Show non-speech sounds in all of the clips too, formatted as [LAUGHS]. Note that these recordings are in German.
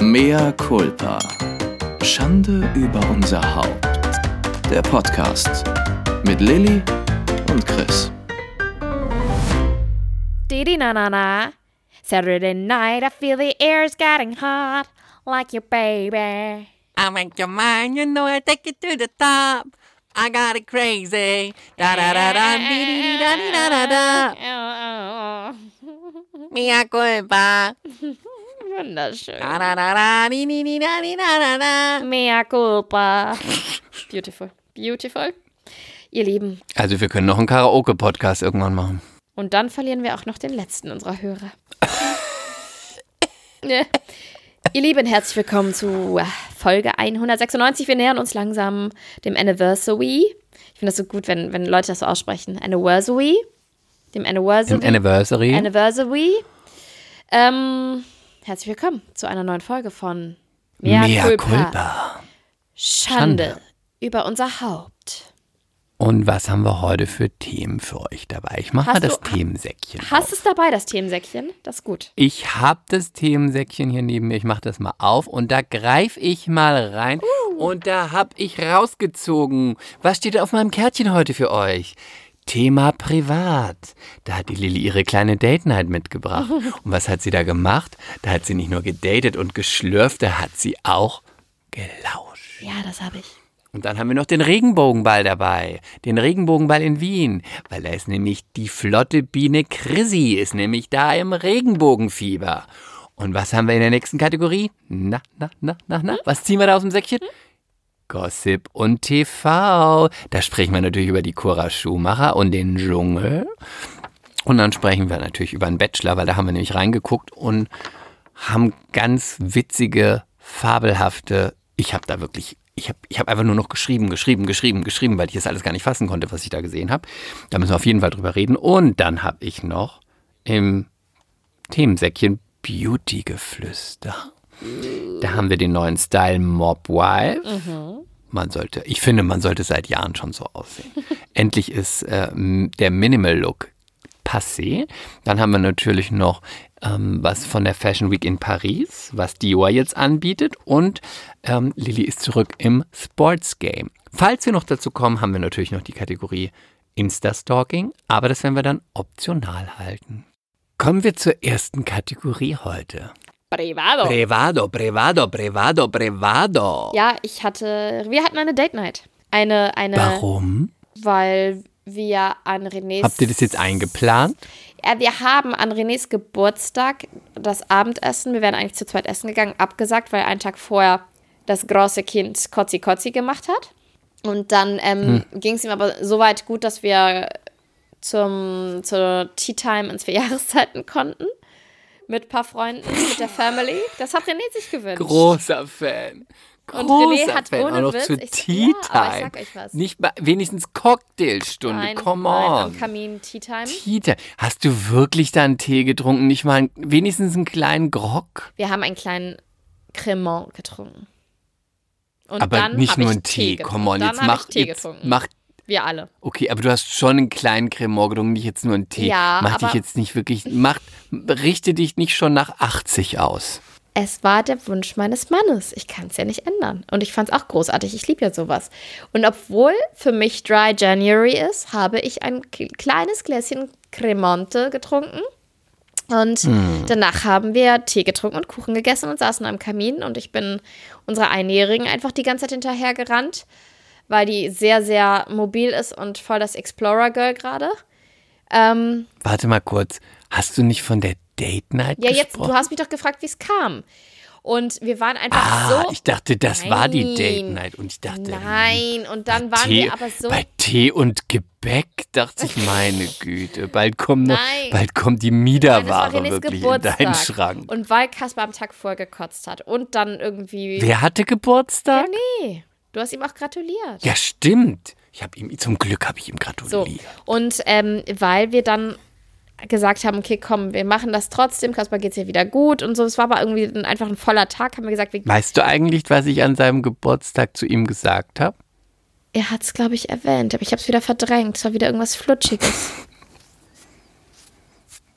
Mea culpa. Schande über unser Haupt. Der Podcast mit Lilly und Chris. Didi na na na. Saturday night, I feel the air's getting hot, like your baby. I make your mind, you know I take it to the top. I got it crazy. Da da da da dee dee dee da da [LAUGHS] da da. Oh, Mia culpa. Wunderschön. Mea culpa. Beautiful. Beautiful. Ihr Lieben. Also wir können noch einen Karaoke-Podcast irgendwann machen. Und dann verlieren wir auch noch den letzten unserer Hörer. [LAUGHS] Ja. Ihr Lieben, herzlich willkommen zu Folge 196. Wir nähern uns langsam dem Anniversary. Ich finde das so gut, wenn, wenn Leute das so aussprechen. Anniversary. Dem Anniversary. Im Anniversary. Anniversary. Ähm, herzlich willkommen zu einer neuen Folge von Mea, Mea culpa. culpa. Schande, Schande. über unser Haupt. Und was haben wir heute für Themen für euch dabei? Ich mache mal das du- Themensäckchen. Hast auf. es dabei, das Themensäckchen? Das ist gut. Ich habe das Themensäckchen hier neben mir. Ich mache das mal auf und da greife ich mal rein. Und da habe ich rausgezogen. Was steht auf meinem Kärtchen heute für euch? Thema Privat. Da hat die Lilly ihre kleine Date Night mitgebracht. [LAUGHS] Und was hat sie da gemacht? Da hat sie nicht nur gedatet und geschlürft, da hat sie auch gelauscht. Ja, das habe ich. Und dann haben wir noch den Regenbogenball dabei. Den Regenbogenball in Wien. Weil da ist nämlich die flotte Biene Chrissy, ist nämlich da im Regenbogenfieber. Und was haben wir in der nächsten Kategorie? Na, na, na, na, na. Was ziehen wir da aus dem Säckchen? Gossip und TV. Da sprechen wir natürlich über die Cora Schumacher und den Dschungel. Und dann sprechen wir natürlich über einen Bachelor, weil da haben wir nämlich reingeguckt und haben ganz witzige, fabelhafte. Ich habe da wirklich, ich habe ich hab einfach nur noch geschrieben, geschrieben, geschrieben, geschrieben, weil ich das alles gar nicht fassen konnte, was ich da gesehen habe. Da müssen wir auf jeden Fall drüber reden. Und dann habe ich noch im Themensäckchen Beauty-Geflüster. Da haben wir den neuen Style Mob Wife. Man sollte, ich finde, man sollte seit Jahren schon so aussehen. [LAUGHS] Endlich ist äh, der Minimal Look passé. Dann haben wir natürlich noch ähm, was von der Fashion Week in Paris, was Dior jetzt anbietet. Und ähm, Lilly ist zurück im Sports Game. Falls wir noch dazu kommen, haben wir natürlich noch die Kategorie Insta-Stalking, aber das werden wir dann optional halten. Kommen wir zur ersten Kategorie heute. Privado. Privado, privado, privado, privado. ja, ich hatte, wir hatten eine Date Night. Eine, eine, Warum? weil wir an Renés. Habt ihr das jetzt eingeplant? Ja, wir haben an Renés Geburtstag das Abendessen, wir wären eigentlich zu zweit essen gegangen, abgesagt, weil einen Tag vorher das große Kind Kotzi Kotzi gemacht hat. Und dann ähm, ging es ihm aber so weit gut, dass wir zum, zur Tea Time ins Vierjahreszeiten konnten. Mit ein paar Freunden, mit der Family. Das hat René sich gewünscht. Großer Fan. Und René hat Fan. ohne Auch noch Witz- zur ich- Tea ja, aber ich Time. sag euch was. Nicht mal, wenigstens Cocktailstunde. Nein, Come nein, on. am Kamin Tea Time. Tea Time. Hast du wirklich da einen Tee getrunken? Nicht mal einen, wenigstens einen kleinen Grog? Wir haben einen kleinen Cremant getrunken. Und aber nicht nur einen Tee. getrunken. Come on, jetzt mach, Tee jetzt mach Wir alle. Okay, aber du hast schon einen kleinen getrunken, nicht jetzt nur einen Tee. Ja, Mach dich jetzt nicht wirklich, mach, richte dich nicht schon nach 80 aus. Es war der Wunsch meines Mannes. Ich kann es ja nicht ändern. Und ich fand es auch großartig. Ich liebe ja sowas. Und obwohl für mich Dry January ist, habe ich ein kleines Gläschen Cremonte getrunken. Und Hm. danach haben wir Tee getrunken und Kuchen gegessen und saßen am Kamin. Und ich bin unserer Einjährigen einfach die ganze Zeit hinterher gerannt, weil die sehr, sehr mobil ist und voll das Explorer Girl gerade. Ähm, Warte mal kurz, hast du nicht von der Date Night ja, jetzt, gesprochen? du hast mich doch gefragt, wie es kam. Und wir waren einfach ah, so. ich dachte, das war die Nein. Date Night und ich dachte, Nein, und dann waren Tee, wir aber so. bei Tee und Gebäck dachte ich, meine Güte, bald kommt noch, Nein. bald kommt die Nein, Miederware wirklich in deinen Geburtstag. Schrank. Und weil Kaspar am Tag vorher gekotzt hat und dann irgendwie. Wer hatte Geburtstag? Ja, nee. Du hast ihm auch gratuliert. Ja, stimmt. Ich habe ihm zum Glück habe ich ihm So. gratuliert. Und ähm, weil wir dann gesagt haben, okay, komm, wir machen das trotzdem, Kaspar geht's ihr wieder gut und so. Es war aber irgendwie ein, einfach ein voller Tag, haben wir gesagt, wir, Weißt du eigentlich, was ich an seinem Geburtstag zu ihm gesagt habe? er hat es, glaube ich, erwähnt, aber ich habe es wieder verdrängt. Es war wieder irgendwas Flutschiges. [LAUGHS]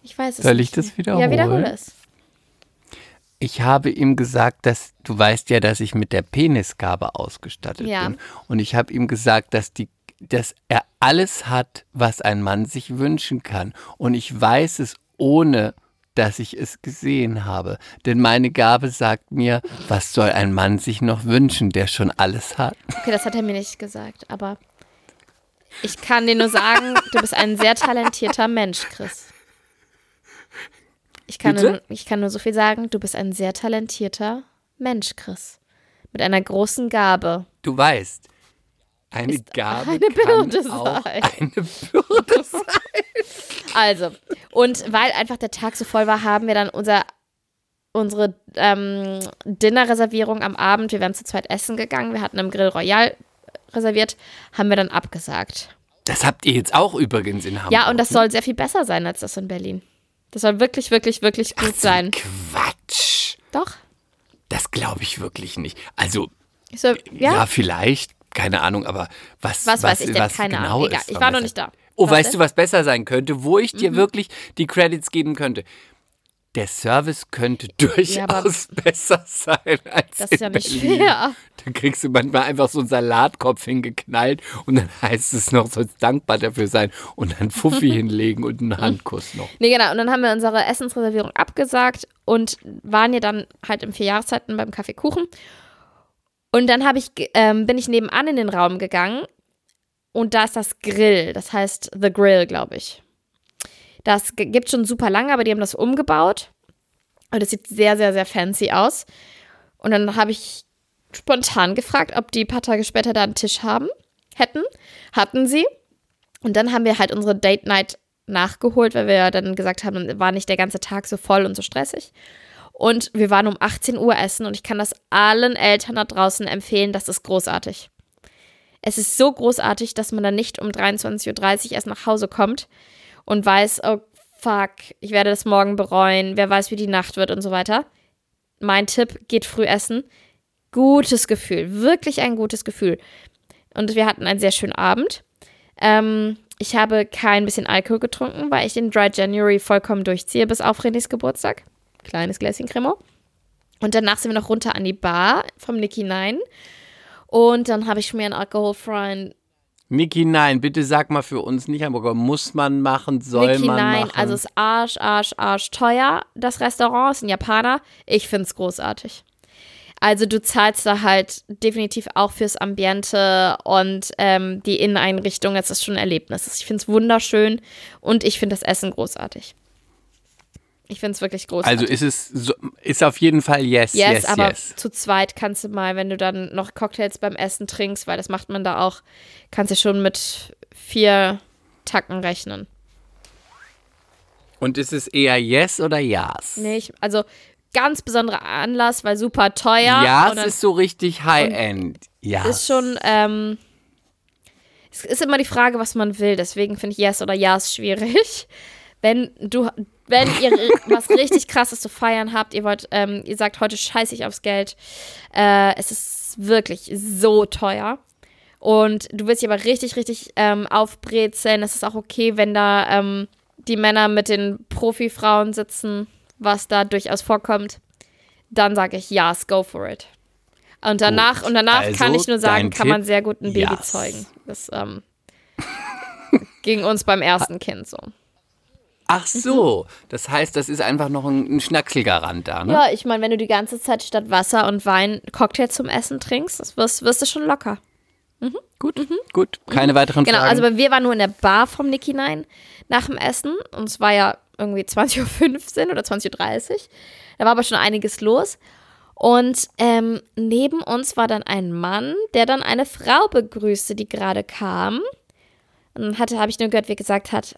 Ich weiß es Soll nicht ich das wiederholen? Ja, wiederhole es. Ich habe ihm gesagt, dass du weißt ja, dass ich mit der Penisgabe ausgestattet Ja. bin. Und ich habe ihm gesagt, dass die dass er alles hat, was ein Mann sich wünschen kann. Und ich weiß es ohne dass ich es gesehen habe. Denn meine Gabe sagt mir, was soll ein Mann sich noch wünschen, der schon alles hat? Okay, das hat er mir nicht gesagt, aber ich kann dir nur sagen, du bist ein sehr talentierter Mensch, Chris. Ich kann, nur, ich kann nur so viel sagen, du bist ein sehr talentierter Mensch, Chris. Mit einer großen Gabe. Du weißt, eine Gabe eine kann Bürde auch sein. eine Bürde [LAUGHS] sein. Also, und weil einfach der Tag so voll war, haben wir dann unser, unsere ähm, Dinnerreservierung am Abend, wir wären zu zweit essen gegangen, wir hatten im Grill Royal reserviert, haben wir dann abgesagt. Das habt ihr jetzt auch übrigens in Hamburg. Ja, und das soll sehr viel besser sein als das in Berlin. Das soll wirklich, wirklich, wirklich gut sein. Quatsch. Doch. Das glaube ich wirklich nicht. Also, Ich so, ja, ja, vielleicht, keine Ahnung, aber was, Was weiß ich denn? was Keine genau Ahnung. Egal. ist, Ich soll war noch nicht da. Oh, Was Mhm. weißt du, was besser sein könnte, wo ich dir wirklich die Credits geben könnte? Der Service könnte Ja, durchaus [LAUGHS] besser sein als das in ist ja nicht Berlin. schwer. Da kriegst du manchmal einfach so einen Salatkopf hingeknallt und dann heißt es noch, sollst dankbar dafür sein und dann Fuffi [LAUGHS] hinlegen und einen Handkuss noch. Nee, genau. Und dann haben wir unsere Essensreservierung abgesagt und waren ja dann halt im Vierjahreszeiten beim Kaffeekuchen. Und dann ich, ähm, bin ich nebenan in den Raum gegangen und da ist das Grill. Das heißt The Grill, glaube ich. Das gibt schon super lange, aber die haben das umgebaut. Und das sieht sehr, sehr, sehr fancy aus. Und dann habe ich spontan gefragt, ob die ein paar Tage später da einen Tisch haben hätten. Hatten sie. Und dann haben wir halt unsere Date Night nachgeholt, weil wir dann gesagt haben, war nicht der ganze Tag so voll und so stressig. Und wir waren um 18 Uhr essen und ich kann das allen Eltern da draußen empfehlen, das ist großartig. Es ist so großartig, dass man dann nicht um 23.30 Uhr erst nach Hause kommt und weiß, oh fuck, ich werde das morgen bereuen, wer weiß, wie die Nacht wird und so weiter. Mein Tipp, geht früh essen. Gutes Gefühl, wirklich ein gutes Gefühl. Und wir hatten einen sehr schönen Abend. Ähm, ich habe kein bisschen Alkohol getrunken, weil ich den Dry January vollkommen durchziehe bis auf Renés Geburtstag. Kleines Gläschen Cremo. Und danach sind wir noch runter an die Bar vom Nicky Nine. Und dann habe ich mir einen alkoholfreien Niki, nein, bitte sag mal für uns nicht Hamburger. Muss man machen, soll Nicky man Nine. machen? Also es ist arsch, arsch, arsch teuer, das Restaurant. Ist ein Japaner. Ich finde es großartig. Also du zahlst da halt definitiv auch fürs Ambiente und ähm, die Inneneinrichtung. Es ist schon ein Erlebnis. Ich finde es wunderschön und ich finde das Essen großartig. Ich finde es wirklich großartig. also ist es so, ist auf jeden Fall yes, Yes, yes, aber yes. zu zweit kannst du mal, wenn du dann noch Cocktails beim Essen trinkst, weil das macht man da auch, kannst du schon mit vier Tacken rechnen. Und ist es eher yes oder yes? Nee, ich, also ganz besonderer Anlass, weil super teuer. Ja, es ist so richtig High-End. Ja. ist schon, ähm, es ist immer die Frage, was man will. Deswegen finde ich Yes oder Yes schwierig. [LAUGHS] Wenn du, wenn ihr was richtig krasses zu feiern habt, ihr wollt, ähm, ihr sagt, heute scheiße ich aufs Geld. Äh, es ist wirklich so teuer. Und du willst dich aber richtig, richtig ähm, aufbrezeln. Es ist auch okay, wenn da ähm, die Männer mit den Profifrauen sitzen, was da durchaus vorkommt. Dann sage ich, yes, go for it. Und danach, Gut. und danach Also, kann ich nur sagen, kann man sehr gut ein Baby yes. zeugen. Das ähm, [LAUGHS] ging uns beim ersten Kind so. Ach so, das heißt, das ist einfach noch ein, ein Schnackselgarant da, ne? Ja, ich meine, wenn du die ganze Zeit statt Wasser und Wein Cocktail zum Essen trinkst, das wirst, wirst du schon locker. Gut, gut. Keine weiteren Genau, Fragen. also wir waren nur in der Bar vom Nicky Nine nach dem Essen und es war ja irgendwie 20.15 Uhr oder 20.30 Uhr. Da war aber schon einiges los. Und ähm, neben uns war dann ein Mann, der dann eine Frau begrüßte, die gerade kam. Und dann hatte, habe ich nur gehört, wie gesagt hat,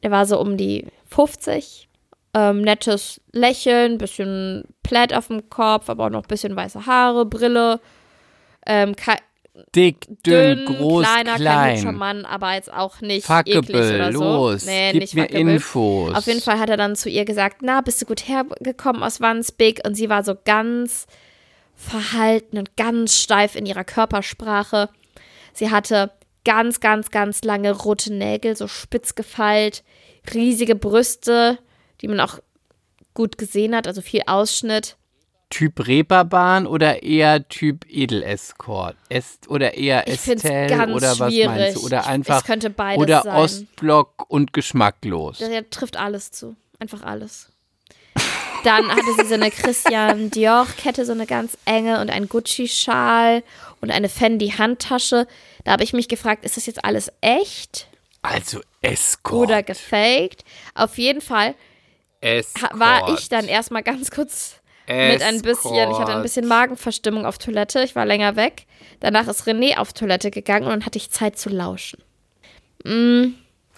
er war so um die 50. Ähm, nettes Lächeln, bisschen Plaid auf dem Kopf, aber auch noch ein bisschen weiße Haare, Brille. Ähm, Dick, dünn, dünn, groß, kleiner, kein hübscher klein. Mann, aber jetzt auch nicht eklig Fuckable, oder so. los. Nee, Gib nicht mir fuckable. Infos. Auf jeden Fall hat er dann zu ihr gesagt, na, bist du gut hergekommen aus Wandsbek? Und sie war so ganz verhalten und ganz steif in ihrer Körpersprache. Sie hatte ganz, ganz, ganz lange rote Nägel, so spitz gefeilt, riesige Brüste, die man auch gut gesehen hat, also viel Ausschnitt. Typ Reeperbahn oder eher Typ Edelescort? Est oder eher Estelle ganz oder was schwierig. meinst du? Oder einfach es könnte beides oder sein. Ostblock und geschmacklos. Der trifft alles zu. Einfach alles. Dann hatte sie so eine Christian Dior-Kette, so eine ganz enge und ein Gucci-Schal und eine Fendi-Handtasche. Da habe ich mich gefragt, ist das jetzt alles echt Also Escort. oder gefaked? Auf jeden Fall Escort. war ich dann erstmal ganz kurz mit ein bisschen, ich hatte ein bisschen Magenverstimmung auf Toilette, ich war länger weg. Danach ist René auf Toilette gegangen und dann hatte ich Zeit zu lauschen.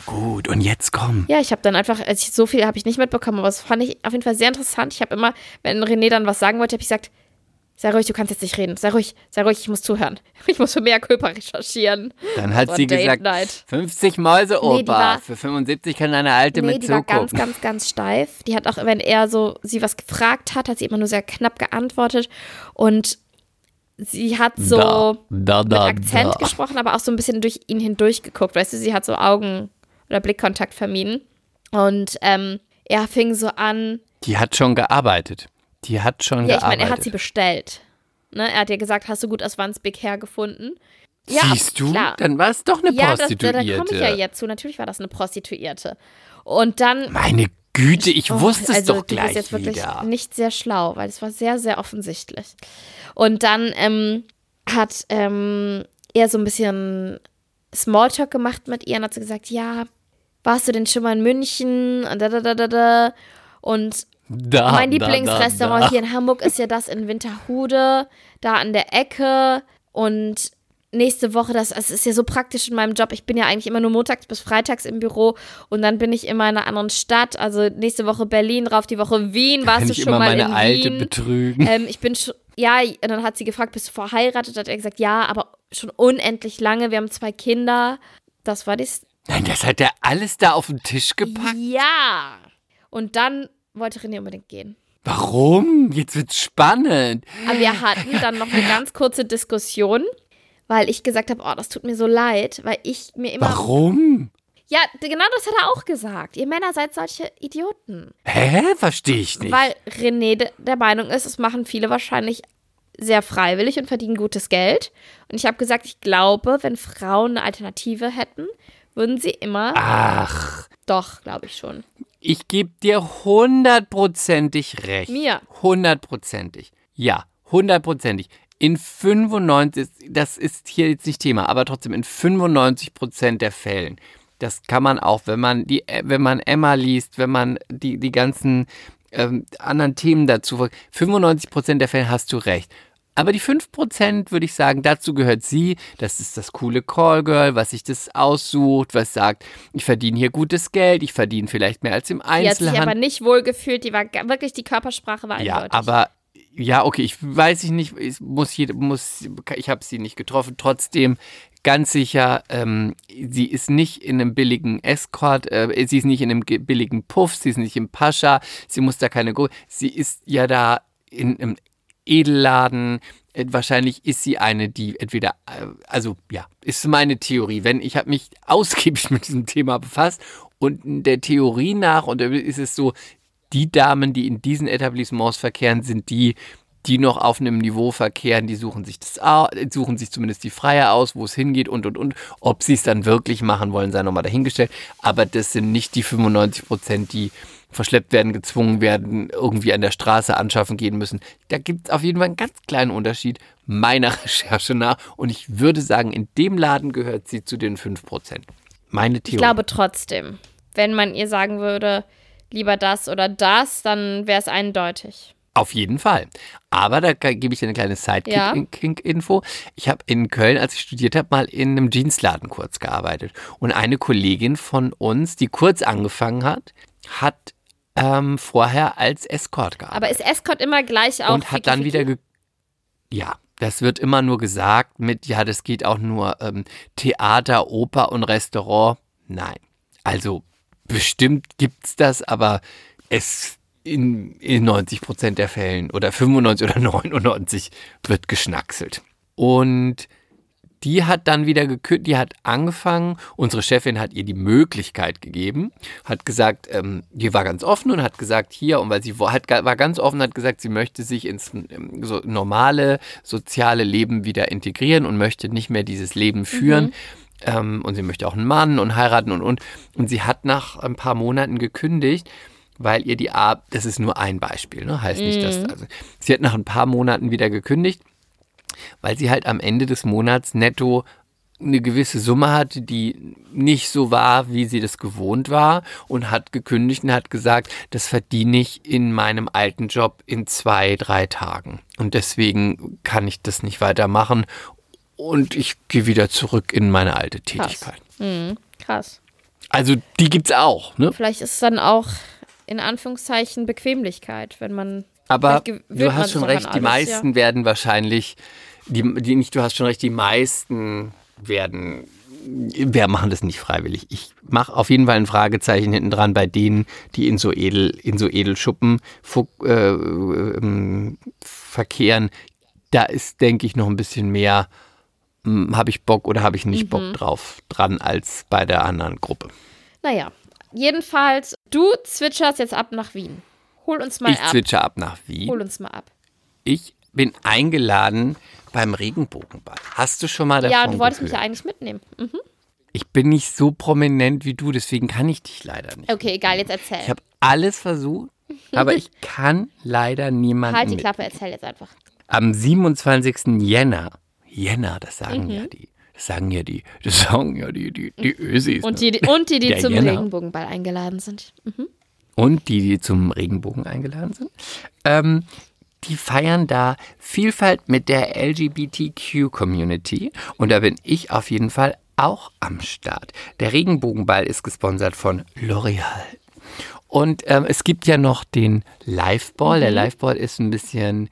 Gut, und jetzt komm. Ja, ich habe dann einfach, also ich, so viel habe ich nicht mitbekommen, aber das fand ich auf jeden Fall sehr interessant. Ich habe immer, wenn René dann was sagen wollte, habe ich gesagt, sei ruhig, du kannst jetzt nicht reden. Sei ruhig, sei ruhig, ich muss zuhören. [LAUGHS] Ich muss für mehr Kulpa recherchieren. Dann hat So sie gesagt, Night. 50 Mäuse, Nee, Opa. war- Für 75 kann eine Alte Nee, mit die war ganz, zugucken. ganz, ganz steif. Die hat auch, wenn er so sie was gefragt hat, hat sie immer nur sehr knapp geantwortet. Und sie hat so da, da, mit da, Akzent da. gesprochen, aber auch so ein bisschen durch ihn hindurch geguckt. Weißt du, sie hat so Augen- oder Blickkontakt vermieden. Und ähm, er fing so an, Die hat schon gearbeitet. Die hat schon Ja, ich gearbeitet. meine, er hat sie bestellt. Ne? Er hat ihr gesagt, hast du gut aus Wands Big Hair gefunden? Ja, Siehst du? klar. Dann war es doch eine ja, das, da, Prostituierte. da komme ich ja jetzt zu. Natürlich war das eine Prostituierte. Und dann. Meine Güte, ich Oh, wusste es also, doch gleich bist jetzt wirklich wieder. nicht sehr schlau, weil es war sehr, sehr offensichtlich. Und dann ähm, hat ähm, er so ein bisschen Smalltalk gemacht mit ihr und hat so gesagt, ja, warst du denn schon mal in München? Und da, da, da, da, da. Und Da, mein Lieblingsrestaurant da, da. hier in Hamburg ist ja das in Winterhude, da an der Ecke. Und nächste Woche, das, das ist ja so praktisch in meinem Job. Ich bin ja eigentlich immer nur montags bis freitags im Büro und dann bin ich immer in einer anderen Stadt. Also nächste Woche Berlin, drauf die Woche Wien. Warst Kann du ich schon immer mal meine in Alte Wien? betrügen? Ähm, ich bin schon, ja, und dann hat sie gefragt, bist du verheiratet? Hat er gesagt, ja, aber schon unendlich lange. Wir haben zwei Kinder. Das war das. Nein, das hat er alles da auf den Tisch gepackt. Ja. Und dann wollte René unbedingt gehen. Warum? Jetzt wird's spannend. Aber wir hatten dann noch eine ganz kurze Diskussion, weil ich gesagt habe, oh, das tut mir so leid, weil ich mir immer. Warum? Ja, genau das hat er auch gesagt. Ihr Männer seid solche Idioten. Hä? Verstehe ich nicht. Weil René de der Meinung ist, es machen viele wahrscheinlich sehr freiwillig und verdienen gutes Geld. Und ich habe gesagt, ich glaube, wenn Frauen eine Alternative hätten, würden sie immer. Ach, Doch, glaube ich schon. ich gebe dir hundertprozentig recht. Mir. Hundertprozentig. Ja, hundertprozentig. In 95, das ist hier jetzt nicht Thema, aber trotzdem in 95 Prozent der Fällen. Das kann man auch, wenn man die, wenn man Emma liest, wenn man die, die ganzen ähm, anderen Themen dazu. folgt. 95 Prozent der Fälle hast du recht. Aber die 5% würde ich sagen, dazu gehört sie. Das ist das coole Callgirl, was sich das aussucht, was sagt, ich verdiene hier gutes Geld, ich verdiene vielleicht mehr als im Die hat sich Einzelhandel. aber nicht wohl gefühlt. Die war wirklich, die Körpersprache war Ja, eindeutig. aber ja, okay, ich weiß ich nicht, ich muss jede, muss, ich habe sie nicht getroffen. Trotzdem ganz sicher, ähm, sie ist nicht in einem billigen Escort, äh, sie ist nicht in einem ge- billigen Puff, sie ist nicht im Pascha, sie muss da keine, sie ist ja da in einem Edelladen. Äh, Wahrscheinlich ist sie eine, die entweder, äh, also ja, ist meine Theorie. Wenn ich habe mich ausgiebig [LAUGHS] mit diesem Thema befasst und der Theorie nach und ist es so, die Damen, die in diesen Etablissements verkehren, sind die, die noch auf einem Niveau verkehren, die suchen sich das suchen sich zumindest die Freie aus, wo es hingeht und und und. Ob sie es dann wirklich machen wollen, sei nochmal dahingestellt. Aber das sind nicht die 95 Prozent, die verschleppt werden, gezwungen werden, irgendwie an der Straße anschaffen gehen müssen. Da gibt es auf jeden Fall einen ganz kleinen Unterschied meiner [LAUGHS] Recherche nach. Und ich würde sagen, in dem Laden gehört sie zu den 5 Prozent. Meine Theorie. Ich glaube trotzdem, wenn man ihr sagen würde, lieber das oder das, dann wäre es eindeutig. Auf jeden Fall. Aber da gebe ich dir eine kleine Ja. Sidekick-Info. Ich habe in Köln, als ich studiert habe, mal in einem Jeansladen kurz gearbeitet. Und eine Kollegin von uns, die kurz angefangen hat, hat ähm, vorher als Escort gearbeitet. Aber ist Escort immer gleich auch und hat dann wieder ge ja, das wird immer nur gesagt mit, ja, das geht auch nur ähm, Theater, Oper und Restaurant. Nein. Also bestimmt gibt's das, aber es in, in 90 Prozent der Fällen oder 95 oder [LAUGHS] 99 wird geschnackselt. Und die hat dann wieder gekündigt, die hat angefangen, unsere Chefin hat ihr die Möglichkeit gegeben, hat gesagt, ähm, die war ganz offen und hat gesagt, hier, und weil sie hat, war ganz offen, hat gesagt, sie möchte sich ins ähm, so normale soziale Leben wieder integrieren und möchte nicht mehr dieses Leben führen. Mhm. Ähm, und sie möchte auch einen Mann und heiraten und und. Und sie hat nach ein paar Monaten gekündigt weil ihr die Arbeit, das ist nur ein Beispiel, ne? heißt nicht, dass, mhm. also, sie hat nach ein paar Monaten wieder gekündigt weil sie halt am Ende des Monats netto eine gewisse Summe hatte, die nicht so war, wie sie das gewohnt war und hat gekündigt und hat gesagt, das verdiene ich in meinem alten Job in zwei, drei Tagen. Und deswegen kann ich das nicht weitermachen und ich gehe wieder zurück in meine alte Tätigkeit. Krass. Mhm, krass. Also die gibt es auch. Ne? Vielleicht ist es dann auch in Anführungszeichen Bequemlichkeit, wenn man. Aber du hast schon recht, alles, die meisten ja. werden wahrscheinlich die, die nicht, du hast schon recht, die meisten werden, wir machen das nicht freiwillig. Ich mache auf jeden Fall ein Fragezeichen hinten dran bei denen, die in so edel, in so Edelschuppen äh, äh, verkehren. Da ist, denke ich, noch ein bisschen mehr, hm, habe ich Bock oder habe ich nicht mhm. Bock drauf dran als bei der anderen Gruppe. Naja, jedenfalls, du zwitscherst jetzt ab nach Wien. Hol uns mal ich ab. Ich zwitscher ab nach Wien. Hol uns mal ab. Ich bin eingeladen beim Regenbogenball. Hast du schon mal davon Ja, du wolltest gehört? mich ja eigentlich mitnehmen. Mhm. Ich bin nicht so prominent wie du, deswegen kann ich dich leider nicht. Okay, egal, jetzt erzähl. Ich habe alles versucht, aber ich [LAUGHS] kann leider niemanden. Halt die Klappe, erzähl jetzt einfach. Am 27. Jänner, Jänner, das sagen mhm. ja die, sagen ja die, das sagen ja die, die, die Ösis. Und die, die und die, die zum Jänner. Regenbogenball eingeladen sind. Mhm. Und die, die zum Regenbogen eingeladen sind. Ähm, die feiern da Vielfalt mit der LGBTQ-Community und da bin ich auf jeden Fall auch am Start. Der Regenbogenball ist gesponsert von L'Oreal. Und ähm, es gibt ja noch den Liveball. Mhm. Der Liveball ist ein bisschen,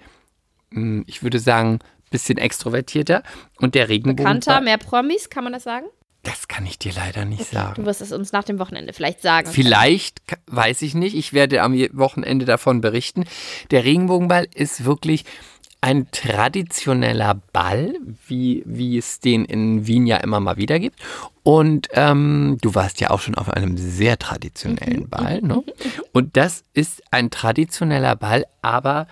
hm, ich würde sagen, bisschen extrovertierter. Und der Regenbogenball. Bekannter, mehr Promis, kann man das sagen? Das kann ich dir leider nicht okay, sagen. Du wirst es uns nach dem Wochenende vielleicht sagen. Vielleicht, weiß ich nicht. Ich werde am Wochenende davon berichten. Der Regenbogenball ist wirklich ein traditioneller Ball, wie, wie es den in Wien ja immer mal wieder gibt. Und ähm, du warst ja auch schon auf einem sehr traditionellen mhm. Ball. Ne? Und das ist ein traditioneller Ball, aber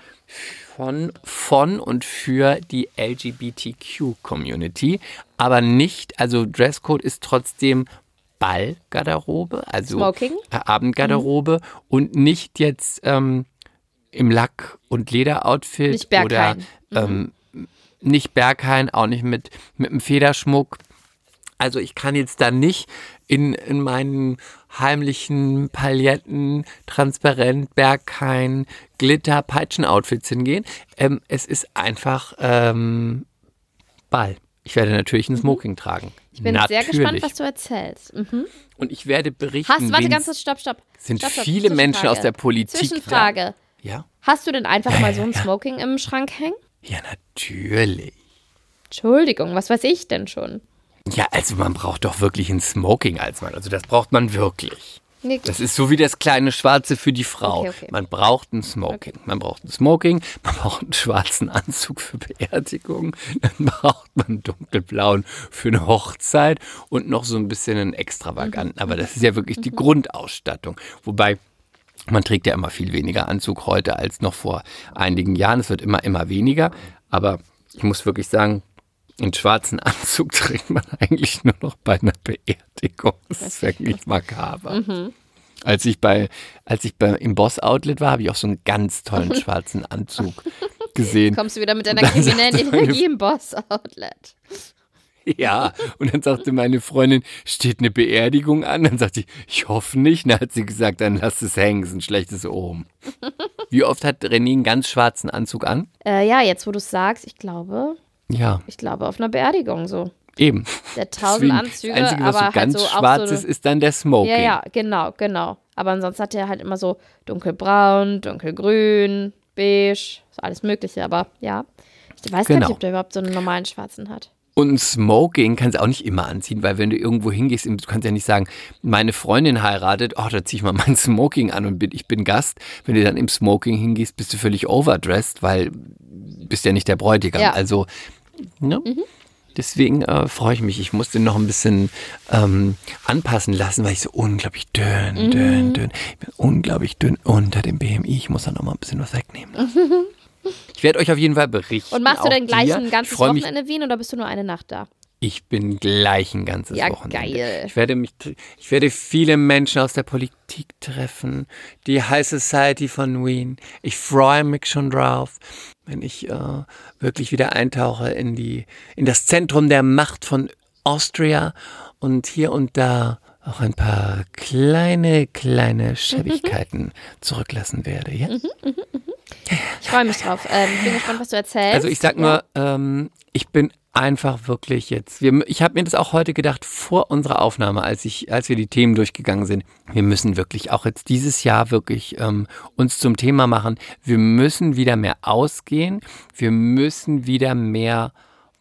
von, von und für die LGBTQ-Community, aber nicht, also Dresscode ist trotzdem Ballgarderobe, also Smoking. Äh, Abendgarderobe mhm. und nicht jetzt ähm, im Lack- und Lederoutfit nicht oder ähm, nicht Berghain, auch nicht mit, mit einem Federschmuck. Also ich kann jetzt da nicht in, in meinen heimlichen Paletten, transparent, Berghain, Glitter, Peitschen-Outfits hingehen. Ähm, es ist einfach ähm, Ball. Ich werde natürlich ein mhm. Smoking tragen. Ich bin natürlich. sehr gespannt, was du erzählst. Mhm. Und ich werde berichten. Hast, warte ganz kurz, stopp, stopp. Sind stopp, stopp, viele Menschen aus der Politik. Zwischenfrage. Ja. Hast du denn einfach ja, mal so ein ja. Smoking im Schrank hängen? Ja, natürlich. Entschuldigung, was weiß ich denn schon? Ja, also man braucht doch wirklich ein Smoking als Mann. Also das braucht man wirklich. Nee. Das ist so wie das kleine Schwarze für die Frau. Okay, okay. Man braucht ein Smoking. Okay. Man braucht ein Smoking, [LAUGHS] man braucht einen schwarzen Anzug für Beerdigung, dann [LAUGHS] braucht man einen dunkelblauen für eine Hochzeit und noch so ein bisschen einen extravaganten. Mhm. Aber das ist ja wirklich die mhm. Grundausstattung. Wobei man trägt ja immer viel weniger Anzug heute als noch vor einigen Jahren. Es wird immer, immer weniger. Aber ich muss wirklich sagen, einen schwarzen Anzug [LAUGHS] trägt man eigentlich nur noch bei einer Beerdigung. Das ist wirklich makaber. Mhm. Als ich bei, als ich bei, im Boss Outlet war, habe ich auch so einen ganz tollen [LAUGHS] schwarzen Anzug gesehen. Kommst du wieder mit deiner kriminellen Energie im Boss Outlet? Ja, und dann sagte meine Freundin, steht eine Beerdigung an? Dann sagte ich, ich hoffe nicht. Dann hat sie gesagt, dann lass es hängen, ist ein schlechtes Ohm. [LAUGHS] Wie oft hat René einen ganz schwarzen Anzug an? Äh, ja, jetzt wo du es sagst, ich glaube ja. Ich glaube, auf einer Beerdigung so. Eben. Der tausend Anzüge, das Einzige, was aber so halt ganz so schwarz so ist, ist dann der Smoking. Ja, ja, genau, genau. Aber ansonsten hat er halt immer so dunkelbraun, dunkelgrün, beige, so alles Mögliche. Aber ja, ich weiß genau. gar nicht, ob der überhaupt so einen normalen schwarzen hat. Und ein Smoking kannst du auch nicht immer anziehen, weil wenn du irgendwo hingehst, du kannst ja nicht sagen, meine Freundin heiratet, oh, da ziehe ich mal mein [LAUGHS] Smoking an und bin, ich bin Gast. Wenn du dann im Smoking hingehst, bist du völlig overdressed, weil bist ja nicht der Bräutigam. Ja. Also, ne? Mhm. Deswegen äh, freue ich mich. Ich musste noch ein bisschen ähm, anpassen lassen, weil ich so unglaublich dünn, Mhm. dünn, dünn. Ich bin unglaublich dünn unter dem BMI. Ich muss da noch mal ein bisschen was wegnehmen. [LAUGHS] Ich werde euch auf jeden Fall berichten. Und machst du denn gleich dir. ein ganzes Wochenende in Wien oder bist du nur eine Nacht da? Ich bin gleich ein ganzes Ja, Wochenende. geil. Ich werde mich, ich werde viele Menschen aus der Politik treffen, die High Society von Wien. Ich freue mich schon drauf, wenn ich äh, wirklich wieder eintauche in die, in das Zentrum der Macht von Austria und hier und da auch ein paar kleine, kleine Schäbigkeiten zurücklassen werde. Ja? Ich freue mich drauf. Ähm, bin gespannt, was du erzählst. Also ich sag nur, ähm, ich bin einfach wirklich jetzt. Wir, ich habe mir das auch heute gedacht vor unserer Aufnahme, als ich, als wir die Themen durchgegangen sind. Wir müssen wirklich auch jetzt dieses Jahr wirklich ähm, uns zum Thema machen. Wir müssen wieder mehr ausgehen. Wir müssen wieder mehr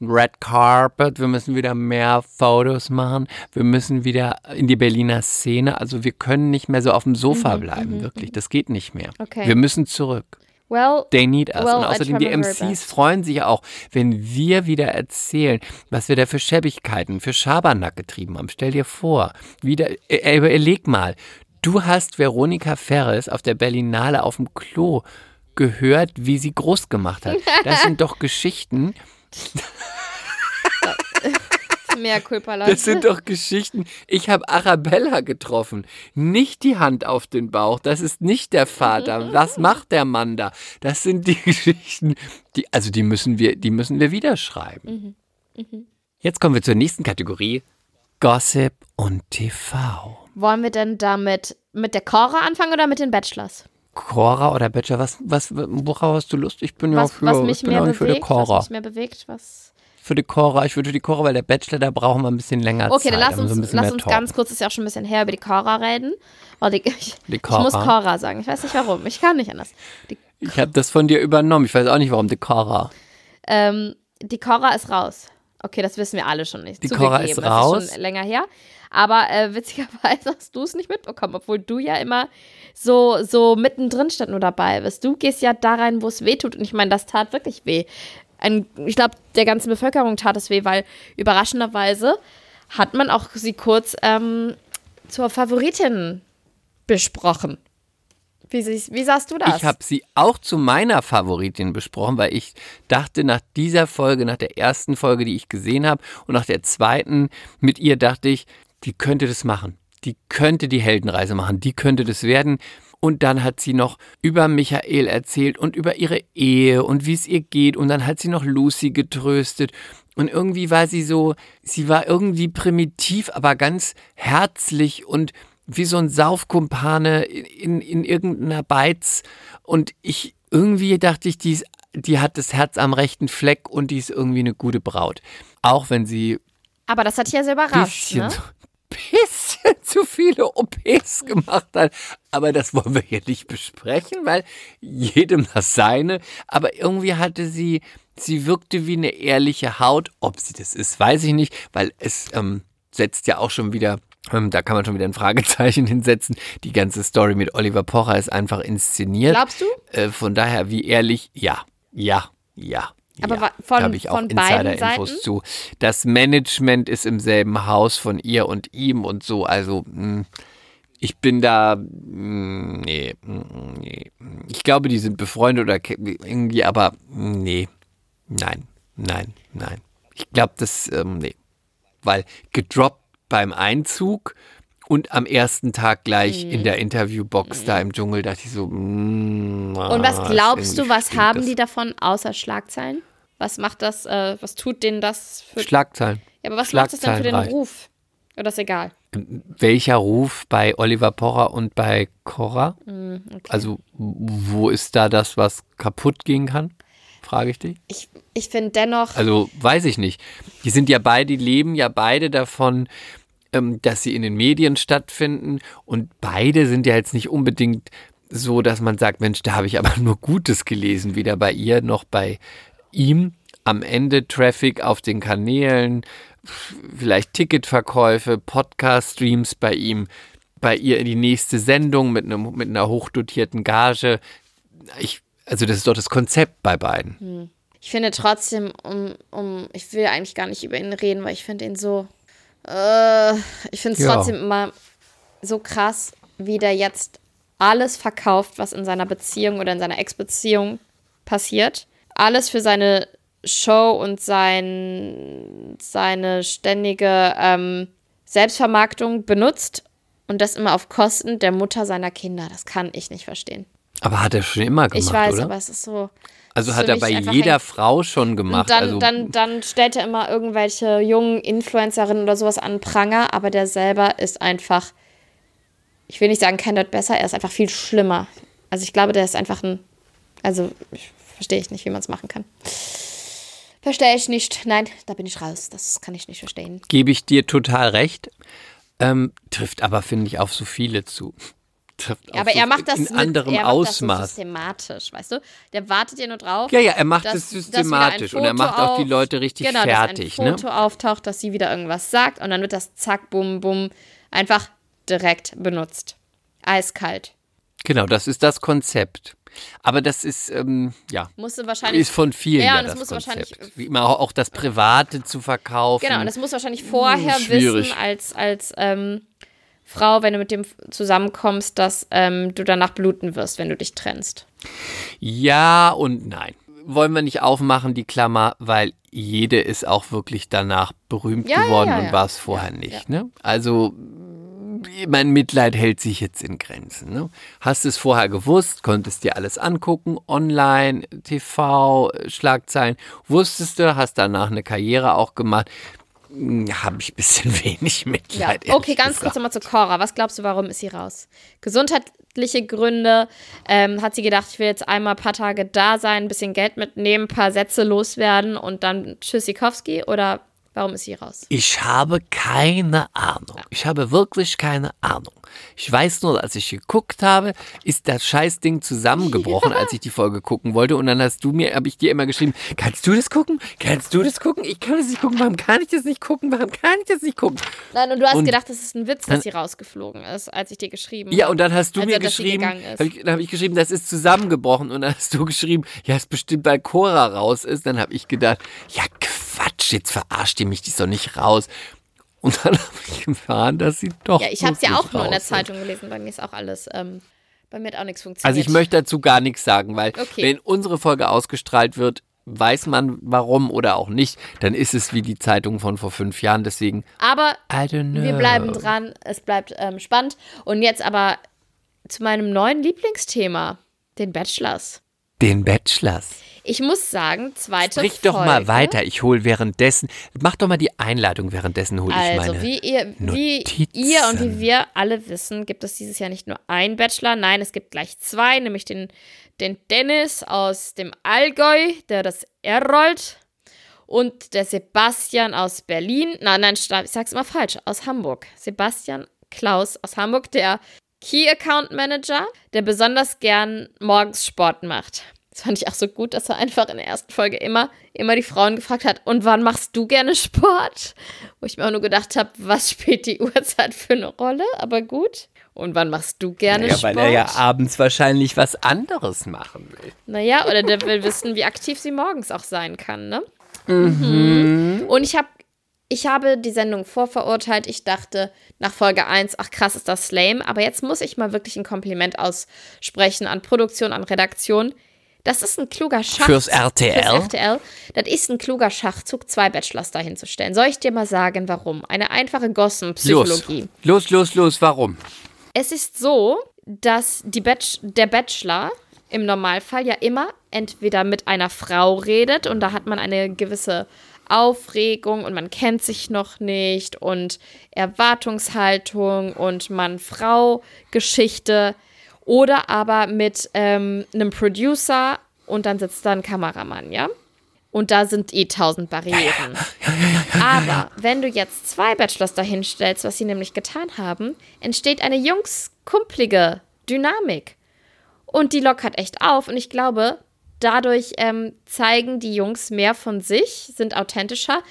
Red Carpet, wir müssen wieder mehr Fotos machen, wir müssen wieder in die Berliner Szene. Also wir können nicht mehr so auf dem Sofa bleiben, wirklich. Das geht nicht mehr. Okay. Wir müssen zurück. Well, They need us. Well, und außerdem, die MCs freuen sich auch, wenn wir wieder erzählen, was wir da für Schäbigkeiten, für Schabernack getrieben haben. Stell dir vor, wieder, äh, äh, überleg mal, du hast Veronika Ferres auf der Berlinale auf dem Klo gehört, wie sie groß gemacht hat. Das [LAUGHS] sind doch Geschichten, mehr Culpa, [LAUGHS] Leute. das sind doch Geschichten. Ich habe Arabella getroffen. Nicht die Hand auf den Bauch. Das ist nicht der Vater. [LAUGHS] Was macht der Mann da? Das sind die [LAUGHS] Geschichten, die, also die müssen wir, die müssen wir wieder schreiben. Jetzt kommen wir zur nächsten Kategorie. Gossip und TV. Wollen wir denn damit mit der Cora anfangen oder mit den Bachelors? Cora oder Bachelor, was, was, worauf hast du Lust? Ich bin ja Was, für, was ich mich bin mehr auch für die bewegt, Cora. was mich mehr bewegt, was... Für die Cora, ich würde für die Cora, weil der Bachelor, da brauchen wir ein bisschen länger Okay, Zeit. dann lass uns, bisschen lass uns ganz kurz, ist ja auch schon ein bisschen her, über die Cora reden. Weil die, ich, Die ich muss Cora. Cora sagen, ich weiß nicht warum, ich kann nicht anders. Die, Ich habe das von dir übernommen. Ich weiß auch nicht, warum die Cora. ähm, die Cora ist raus. Okay, das wissen wir alle schon nicht. Die Cora Zugegeben, ist raus. Das ist schon länger her. Aber äh, witzigerweise [LAUGHS] hast du es nicht mitbekommen, obwohl du ja immer so, so mittendrin stand nur dabei bist. Du gehst ja da rein, wo es weh tut. Und ich meine, das tat wirklich weh. Ein, ich glaube, der ganzen Bevölkerung tat es weh, weil überraschenderweise hat man auch sie kurz ähm, zur Favoritin besprochen. Wie, siehst- wie sahst du das? Ich habe sie auch zu meiner Favoritin besprochen, weil ich dachte, nach dieser Folge, nach der ersten Folge, die ich gesehen habe und nach der zweiten mit ihr, dachte ich, die könnte das machen. Die könnte die Heldenreise machen. Die könnte das werden. Und dann hat sie noch über Michael erzählt und über ihre Ehe und wie es ihr geht. Und dann hat sie noch Lucy getröstet. Und irgendwie war sie so, sie war irgendwie primitiv, aber ganz herzlich und wie so ein Saufkumpane in, in, in irgendeiner Beiz. Und ich, irgendwie dachte ich, die, ist, die hat das Herz am rechten Fleck und die ist irgendwie eine gute Braut. Auch wenn sie Aber das hat dich ja sehr überrascht. bisschen, Ne? [LAUGHS] bisschen [LAUGHS] zu viele OPs gemacht hat. Aber das wollen wir hier nicht besprechen, weil jedem das seine. Aber irgendwie hatte sie, sie wirkte wie eine ehrliche Haut. Ob sie das ist, weiß ich nicht, weil es ähm, setzt ja auch schon wieder. ähm, Da kann man schon wieder ein Fragezeichen [LAUGHS] hinsetzen. Die ganze Story mit Oliver Pocher ist einfach inszeniert. Glaubst du? Äh, von daher, wie ehrlich, ja, ja, ja. Aber ja. von- da habe ich auch Insider-Infos zu. Das Management ist im selben Haus von ihr und ihm und so. Also, mh, ich bin da, mh, nee, mh, nee. Ich glaube, die sind befreundet oder irgendwie, aber nee, nein, nein, nein. Ich glaube, das, ähm, nee. Weil gedroppt beim Einzug und am ersten Tag gleich Mhm. in der Interviewbox da im Dschungel dachte ich so, mm, Und was ah, glaubst du, was haben das. die davon außer Schlagzeilen? Was macht das, äh, was tut denen das für. Schlagzeilen. ja, aber was macht das denn für den Schlagzeilenreich. Ruf? Oder ist egal? Welcher Ruf bei Oliver Pocher und bei Cora? Mm, Also, wo ist da das, was kaputt gehen kann? Frage ich dich. Ich, ich finde dennoch. Also, weiß ich nicht. Die sind ja beide, die leben ja beide davon, ähm, dass sie in den Medien stattfinden. Und beide sind ja jetzt nicht unbedingt so, dass man sagt, Mensch, da habe ich aber [LAUGHS] nur Gutes gelesen, weder bei ihr noch bei ihm. Am Ende Traffic auf den Kanälen, vielleicht Ticketverkäufe, Podcast-Streams bei ihm, bei ihr in die nächste Sendung mit, einem, mit einer hochdotierten Gage. Ich, also das ist doch das Konzept bei beiden. ich finde trotzdem, um, um, ich will eigentlich gar nicht über ihn reden, weil ich finde ihn so, äh, ich finde es Ja. trotzdem immer so krass, wie der jetzt alles verkauft, was in seiner Beziehung oder in seiner Ex-Beziehung passiert. Alles für seine Show und sein, seine ständige ähm, Selbstvermarktung benutzt und das immer auf Kosten der Mutter seiner Kinder. Das kann ich nicht verstehen. Aber hat er schon immer gemacht, ich weiß, oder? aber es ist so. Also hat er bei jeder ein- Frau schon gemacht. Und dann, also, dann, dann stellt er immer irgendwelche jungen Influencerinnen oder sowas an Pranger, aber der selber ist einfach, ich will nicht sagen, kein Deut besser, er ist einfach viel schlimmer. Also ich glaube, der ist einfach ein, also verstehe ich nicht, wie man es machen kann. Verstehe ich nicht. Nein, da bin ich raus. Das kann ich nicht verstehen. gebe ich dir total recht. Ähm, trifft aber, finde ich, auf so viele zu. Aber so er macht das in mit, anderem er macht Das so Ausmaß. systematisch, weißt du? Der wartet ja nur drauf. Ja, ja, er macht dass- es systematisch und er macht auch die Leute richtig genau, fertig. Dass ein Ne? Foto auftaucht, dass sie wieder irgendwas sagt und dann wird das zack, bum, bum, einfach direkt benutzt. Eiskalt. Genau, das ist das Konzept. Aber das ist, ähm, ja, Musste wahrscheinlich. ist von vielen Ja, ja, das muss Konzept. wahrscheinlich- Wie immer auch, auch das Private zu verkaufen. Genau, und das muss wahrscheinlich vorher schwierig. wissen, als, als ähm, Frau, wenn du mit dem zusammenkommst, dass ähm, du danach bluten wirst, wenn du dich trennst. Ja und nein. Wollen wir nicht aufmachen, die Klammer, weil jede ist auch wirklich danach berühmt Ja, geworden ja, und ja. war es vorher nicht. Ne? Also mein Mitleid hält sich jetzt in Grenzen. Ne? Hast es vorher gewusst, konntest dir alles angucken, online, TV, Schlagzeilen, wusstest du, hast danach eine Karriere auch gemacht. Habe ich ein bisschen [LAUGHS] wenig Ja, Mitleid. okay, ehrlich ganz gesagt. kurz nochmal zu Cora. Was glaubst du, warum ist sie raus? Gesundheitliche Gründe. Ähm, hat sie gedacht, ich will jetzt einmal ein paar Tage da sein, ein bisschen Geld mitnehmen, ein paar Sätze loswerden und dann Tschüssikowski? Oder warum ist sie raus? Ich habe keine Ahnung. Ich habe wirklich keine Ahnung. Ich weiß nur, als ich geguckt habe, ist das Scheißding zusammengebrochen, als ich die Folge gucken wollte. Und dann hast du mir, habe ich dir immer geschrieben, kannst du das gucken? Kannst du das gucken? Ich kann das nicht gucken. Warum kann ich das nicht gucken? Warum kann ich das nicht gucken? Nein, und du hast Und gedacht, das ist ein Witz, dass sie rausgeflogen ist, als ich dir geschrieben Ja, habe. und dann hast du Also, mir geschrieben, hab ich, dann habe ich geschrieben, das ist zusammengebrochen. Und dann hast du geschrieben, ja, ist bestimmt, weil Cora raus ist. Dann habe ich gedacht, ja, Quatsch, jetzt verarscht ihr mich, die ist doch nicht raus. Und dann [LAUGHS] habe ich erfahren, dass sie doch. Ja, ich habe es ja auch nur in der. Zeitung gelesen. Bei mir ist auch alles, ähm, bei mir hat auch nichts funktioniert. Also ich möchte dazu gar nichts sagen, weil Okay. wenn unsere Folge ausgestrahlt wird, weiß man warum oder auch nicht, dann ist es wie die Zeitung von vor fünf Jahren. Deswegen, Aber wir bleiben dran, es bleibt ähm, spannend. Und jetzt aber zu meinem neuen Lieblingsthema, den Bachelors. Den Bachelors. Ich muss sagen, zweite Sprich Folge. doch mal weiter. Ich hole währenddessen. Mach doch mal die Einleitung währenddessen, hole ich Also, meine. wie ihr, wie ihr und wie wir alle wissen, gibt es dieses Jahr nicht nur einen Bachelor, nein, es gibt gleich zwei, nämlich den, den Dennis aus dem Allgäu, der das R rollt, und der Sebastian aus Berlin. Nein, nein, ich sag's immer falsch, aus Hamburg. Sebastian Klaus aus Hamburg, der Key Account Manager, der besonders gern morgens Sport macht. Das fand ich auch so gut, dass er einfach in der ersten Folge immer, immer die Frauen gefragt hat, und wann machst du gerne Sport? Wo ich mir auch nur gedacht habe, was spielt die Uhrzeit für eine Rolle? Aber gut. Und wann machst du gerne ja, Sport? weil er ja abends wahrscheinlich was anderes machen will. Naja, oder der will wissen, wie aktiv sie morgens auch sein kann, ne? Mhm. Und ich habe ich habe die Sendung vorverurteilt. Ich dachte nach Folge 1, ach krass, ist das lame. Aber jetzt muss ich mal wirklich ein Kompliment aussprechen an Produktion, an Redaktion. Das ist ein kluger Schachzug. Fürs RTL? Fürs RTL. Das ist ein kluger Schachzug, zwei Bachelors dahin zu stellen. Soll ich dir mal sagen, warum? Eine einfache Los. Gossen-Psychologie. Los, los, los. Warum? Es ist so, dass die Batch der Bachelor im Normalfall ja immer entweder mit einer Frau redet und da hat man eine gewisse Aufregung und man kennt sich noch nicht und Erwartungshaltung und Mann-Frau-Geschichte oder aber mit ähm, einem Producer und dann sitzt da ein Kameramann, ja? Und da sind eh tausend Barrieren. Aber wenn du jetzt zwei Bachelors dahin stellst, was sie nämlich getan haben, entsteht eine jungskumplige Dynamik. Und die lockert echt auf. Und ich glaube, dadurch ähm, zeigen die Jungs mehr von sich, sind authentischer.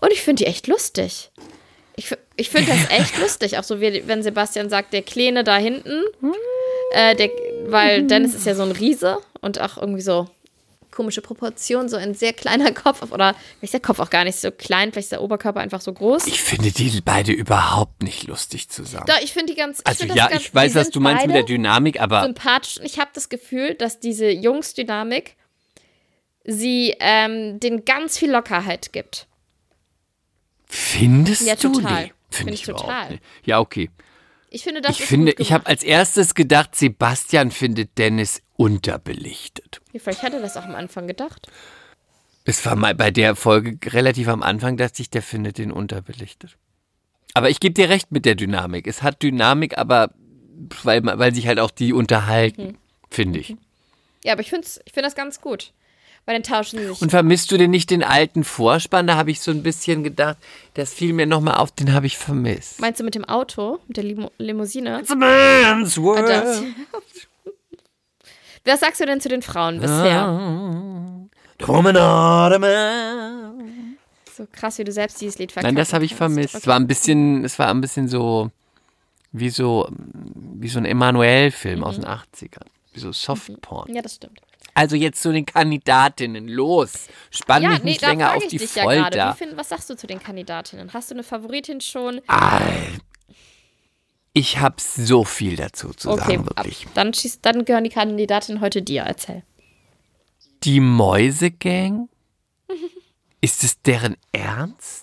Und ich finde die echt lustig. Ich, ich finde das [LAUGHS] echt lustig. Auch so, wie, wenn Sebastian sagt, der Kleine da hinten. Äh, der, weil Dennis ist ja so ein Riese und auch irgendwie so komische Proportion, so ein sehr kleiner [LAUGHS] Kopf, oder vielleicht ist der Kopf auch gar nicht so klein, vielleicht ist der Oberkörper einfach so groß. Ich finde die beide überhaupt nicht lustig zusammen. Doch, ich finde die ganz. Ich also find ja, ganz, ich weiß, was du meinst mit der Dynamik, aber Sympathisch. Ich habe das Gefühl, dass diese Jungsdynamik sie ähm, den ganz viel Lockerheit gibt. findest Ja, du total. die? Find Finde ich ich überhaupt total. nicht. Ja, okay. Ich finde, das ich ist finde, ich habe als erstes gedacht, Sebastian findet Dennis unterbelichtet. Ja, Vielleicht hat er das auch am Anfang gedacht. Es war mal bei der Folge relativ am Anfang, dass ich, der findet den unterbelichtet. Aber ich gebe dir recht mit der Dynamik. Es hat Dynamik, aber weil, weil sich halt auch die unterhalten, Mhm. finde ich. Ja, aber ich finde ich find das ganz gut. Weil dann tauschen sie sich. Und vermisst du denn nicht den alten Vorspann? Da habe ich so ein bisschen gedacht, das fiel mir nochmal auf, den habe ich vermisst. Meinst du mit dem Auto, mit der Limo Limousine? It's a man's world. Ah, das. Was sagst du denn zu den Frauen bisher? Promenade man. So krass, wie du selbst dieses Lied verkauft Nein, das habe ich vermisst. Es war ein bisschen, es war ein bisschen so wie so wie so ein Emanuel-Film aus den 80ern. Wie so Softporn. Ja, das stimmt. Also jetzt zu den Kandidatinnen. Los. Spann Ja, mich nee, nicht länger auf die dich ja. Folter. Wie find- Was sagst du zu den Kandidatinnen? Hast du eine Favoritin schon? ich habe so viel dazu zu Okay, sagen, ab, wirklich. dann, schieß, dann gehören die Kandidatinnen heute dir. Erzähl. Die Mäusegang? [LAUGHS] Ist es deren Ernst?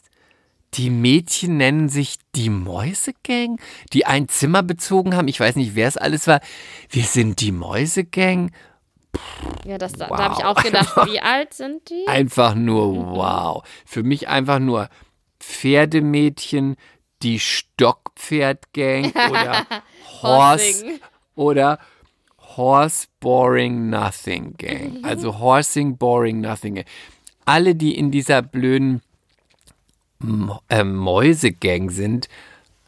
Die Mädchen nennen sich die Mäusegang, die ein Zimmer bezogen haben. Ich weiß nicht, wer es alles war. Wir sind die Mäusegang. Ja, das, da, Wow. da habe ich auch gedacht, [LAUGHS] wie alt sind die? Einfach nur wow. Für mich einfach nur Pferdemädchen, die Stockpferdgang [LAUGHS] oder Horse oder Horse Boring Nothing Gang. [LAUGHS] Also Horsing Boring Nothing Gang. Alle, die in dieser blöden äh, Mäusegang sind,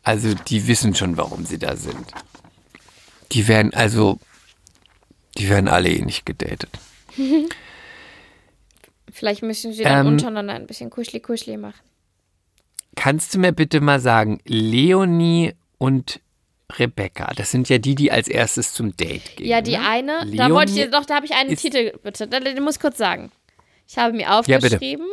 also die wissen schon, warum sie da sind. Die werden also, die werden alle eh nicht gedatet. [LAUGHS] Vielleicht müssen sie dann Ähm, untereinander ein bisschen kuschli-kuschli machen. Kannst du mir bitte mal sagen, Leonie und Rebecca, das sind ja die, die als erstes zum Date gehen. Ja, die ne? eine, da Leonie wollte ich doch, da habe ich einen Titel, bitte. Da, den muss ich kurz sagen. Ich habe mir Ja, aufgeschrieben.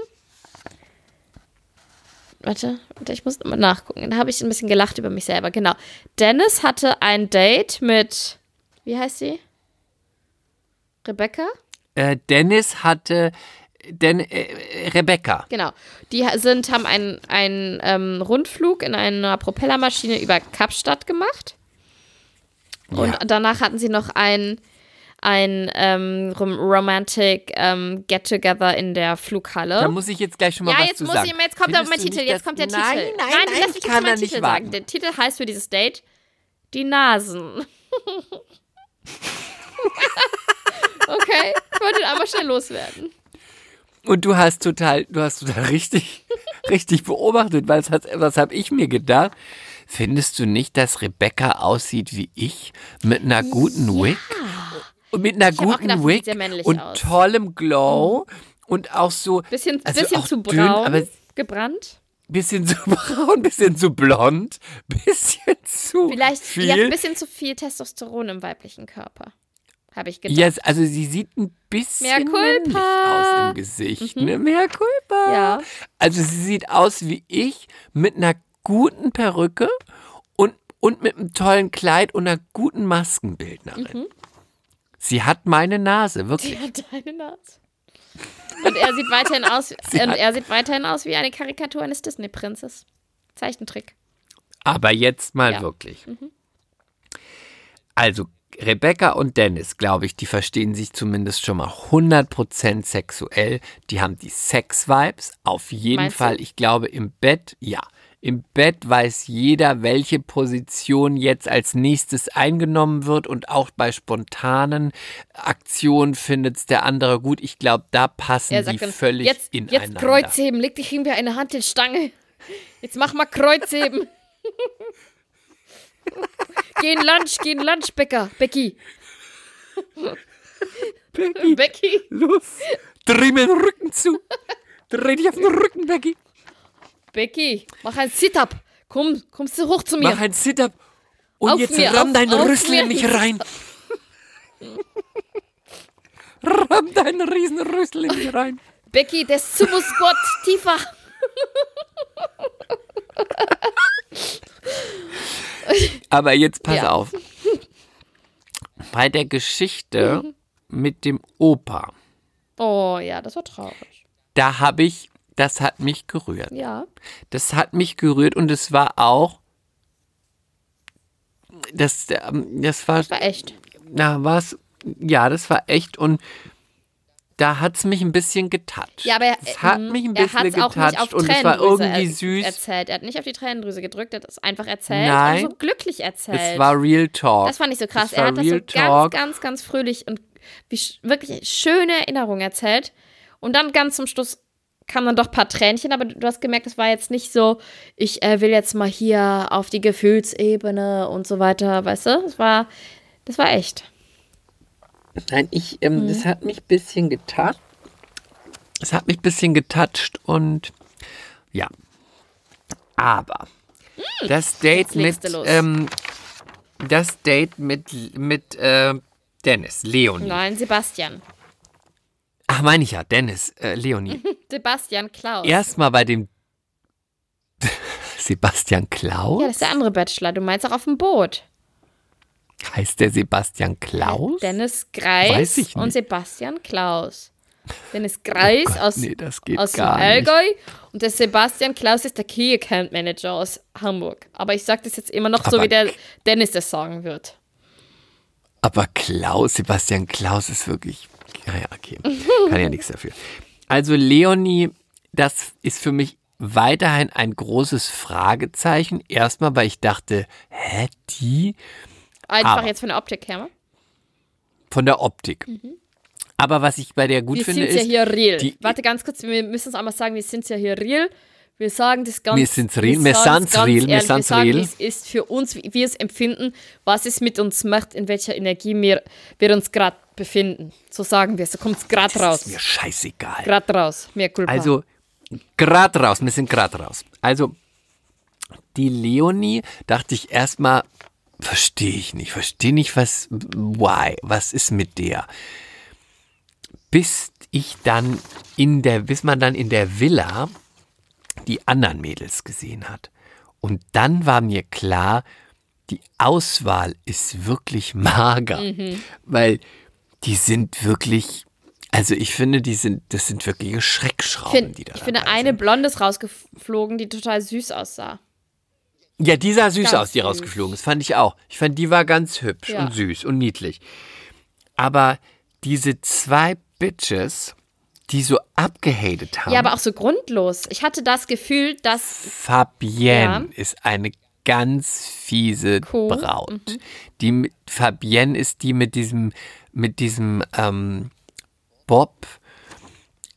Warte, warte, ich muss mal nachgucken. Da habe ich ein bisschen gelacht über mich selber. Genau. Dennis hatte ein Date mit, wie heißt sie? Rebecca? Äh, Dennis hatte, Den, äh, Rebecca. Genau. Die sind, haben einen, einen ähm, Rundflug in einer Propellermaschine über Kapstadt gemacht. Und Ja. danach hatten sie noch ein, ein ähm, rom Romantic ähm, Get-Together in der Flughalle. Da muss ich jetzt gleich schon mal ja, was jetzt zu muss sagen. ich, jetzt kommt aber mein Titel, jetzt kommt der nein, Titel. Nein, nein, nein, lass ich mich kann jetzt meinen Titel sagen. Der Titel heißt für dieses Date Die Nasen. [LAUGHS] okay, ich wollte aber schnell loswerden. Und du hast total, du hast total richtig, richtig beobachtet, weil hat, was habe ich mir gedacht? Findest du nicht, dass Rebecca aussieht wie ich mit einer guten Wig? Und mit einer auch guten gedacht, Wig und aus. tollem Glow und auch so Bisschen, also bisschen zu dünn, braun aber gebrannt. bisschen zu [LAUGHS] braun, bisschen zu blond, bisschen zu Vielleicht viel. ja, ein bisschen zu viel Testosteron im weiblichen Körper. Habe ich gedacht. Ja, also sie sieht ein bisschen. Mhm. männlich aus im Gesicht. Ne? Mehr Culpa. Ja. Also sie sieht aus wie ich mit einer guten Perücke und, und mit einem tollen Kleid und einer guten Maskenbildnerin. Mhm. Sie hat meine Nase, wirklich. Die hat deine Nase. Und er sieht weiterhin aus, [LAUGHS] und er sieht weiterhin aus wie eine Karikatur eines Disney-Prinzes. Zeichentrick. Aber jetzt mal Ja. wirklich. Also Rebecca und Dennis, glaube ich, die verstehen sich zumindest schon mal 100% sexuell. Die haben die Sex-Vibes. Auf jeden Meinst du? Fall. Ich glaube, im Bett, ja. Im Bett weiß jeder, welche Position jetzt als nächstes eingenommen wird und auch bei spontanen Aktionen findet es der andere gut. Ich glaube, da passen Er die sagt dann, völlig jetzt, ineinander. jetzt Kreuzheben, leg dich irgendwie eine Hand in Stange. Jetzt mach mal Kreuzheben. [LAUGHS] geh in Lunch, geh in Lunch, Becker, Becky. Becky, Becky. los, dreh mir den Rücken zu. Dreh dich auf den Rücken, Becky. Becky, mach ein Sit-Up. Komm, kommst du hoch zu mir. Mach ein Sit-up und Auf jetzt mir, ramm auf- deinen auf Rüssel mir. in mich rein. Ramm deinen Riesenrüssel in mich rein. Becky, der Sumusquat tiefer. Aber jetzt pass Ja. auf. Bei der Geschichte mit dem Opa, Oh ja, das war traurig. da habe ich, das hat mich gerührt. Ja. Das hat mich gerührt und es war auch, das, ähm, das war, War echt. na was, ja, das war echt und da hat es mich ein bisschen getoucht. Ja, aber er, es hat ähm, mich ein bisschen hat's auch nicht auf getoucht und es war irgendwie er, süß. erzählt. Er hat nicht auf die Tränendrüse gedrückt, er hat es einfach erzählt Nein. und so glücklich erzählt. Es war Real Talk. das fand ich so krass. Er hat das so Real ganz, Talk. ganz, ganz fröhlich und wirklich schöne Erinnerungen erzählt. Und dann ganz zum Schluss kamen dann doch ein paar Tränchen, aber du hast gemerkt, es war jetzt nicht so, ich äh, will jetzt mal hier auf die Gefühlsebene und so weiter, weißt du? Es war, das war echt. Nein, ich, ähm, das hat mich ein bisschen getoucht. Es hat mich ein bisschen getoucht und ja. Aber das Date mit, ähm, das Date mit, mit äh, Dennis, Leonie. Nein, Sebastian. Ach, meine ich ja, Dennis, äh, Leonie. [LAUGHS] Sebastian Klaus. Erstmal bei dem [LAUGHS] Sebastian Klaus? Ja, das ist der andere Bachelor. Du meinst auch auf dem Boot. Heißt der Sebastian Klaus? Dennis Greis und. Sebastian Klaus. Dennis Greis Gott, aus, nee, aus gar nicht. Allgäu und der Sebastian Klaus ist der Key Account Manager aus Hamburg. Aber ich sage das jetzt immer noch so, Aber- wie der Dennis das sagen wird. Aber Klaus, Sebastian Klaus ist wirklich. Ja, ja, okay. [LAUGHS] Kann ja nichts dafür. Also Leonie, das ist für mich weiterhin ein großes Fragezeichen. Erstmal, weil ich dachte, hä, die Einfach Aber- jetzt von der Optik her. von der Optik. Aber was ich bei der gut Wir finde, sind ja ist, hier real. die- Warte ganz kurz, wir müssen es einmal sagen, wir sind ja hier real. Wir sagen das ganz Wir sind's real, wir ganz real, wir sagen, real. es ist für uns, wie wir es empfinden, was es mit uns macht, in welcher Energie wir, wir uns gerade befinden. So sagen wir es, so kommt es gerade raus. ist mir scheißegal. Gerade raus, mehr culpa. Also, grad raus, wir sind grad raus. Also, die Leonie dachte ich erstmal, verstehe ich nicht, verstehe nicht, was, why, was ist mit der? Bis ich dann in der, bis man dann in der Villa die anderen Mädels gesehen hat. Und dann war mir klar, die Auswahl ist wirklich [LAUGHS] mager, weil die sind wirklich, also ich finde, die sind, das sind wirkliche ich, Schreckschrauben, find, die da ich finde eine sind. Blondes rausgeflogen, die total süß aussah. Ja, die sah süß Ganz aus, die süß. rausgeflogen ist, fand ich auch. Ich fand, die war ganz hübsch Ja. und süß und niedlich. Aber diese zwei Bitches, die so abgehatet haben, Ja, aber auch so grundlos. Ich hatte das Gefühl, dass Fabienne Ja. ist eine ganz fiese Kuh. Braut. Mhm. Die Fabienne ist die mit diesem, mit diesem ähm, Bob,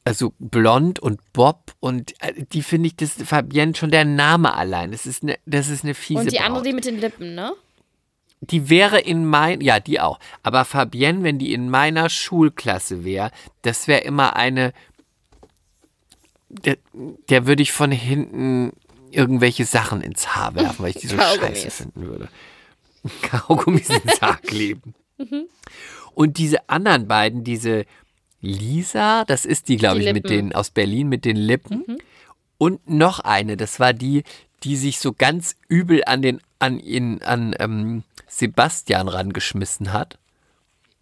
also blond und Bob und äh, die finde ich, das Fabienne schon der Name allein. Das ist eine, das ist eine fiese und die Braut. andere, die mit den Lippen, ne? Die wäre in mein, ja, die auch. Aber Fabienne, wenn die in meiner Schulklasse wäre, das wäre immer eine, der, der würde ich von hinten irgendwelche Sachen ins Haar werfen, weil ich die so [LAUGHS] scheiße finden würde. [LAUGHS] Kaugummis ins Haar kleben. Mhm. Und diese anderen beiden, diese Lisa, das ist die, glaube ich, mit Lippen. Mhm. den, aus Berlin mit den Lippen. Und noch eine, das war die, die sich so ganz übel an den, an ihn, an ähm, Sebastian rangeschmissen hat.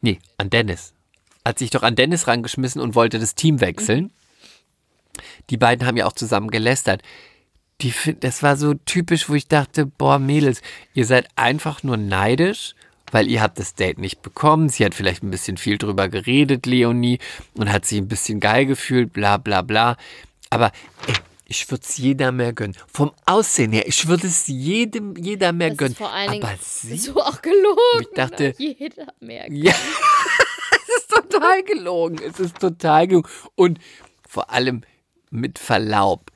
Nee, an Dennis. Hat sich doch an Dennis rangeschmissen und wollte das Team wechseln. Die beiden haben ja auch zusammen gelästert. Die, das war so typisch, wo ich dachte, boah, Mädels, ihr seid einfach nur neidisch, weil ihr habt das Date nicht bekommen. Sie hat vielleicht ein bisschen viel drüber geredet, Leonie, und hat sich ein bisschen geil gefühlt, bla bla bla. Aber ey, ich würde es jeder mehr gönnen. Vom Aussehen her, ich würde es jedem, jeder mehr Das gönnen. ist vor allen Dingen Aber sie, so auch gelogen. Ich dachte- jeder merkt. [LAUGHS] ja, [LAUGHS] es ist total gelogen. Es ist total gelogen. Und vor allem mit Verlaub.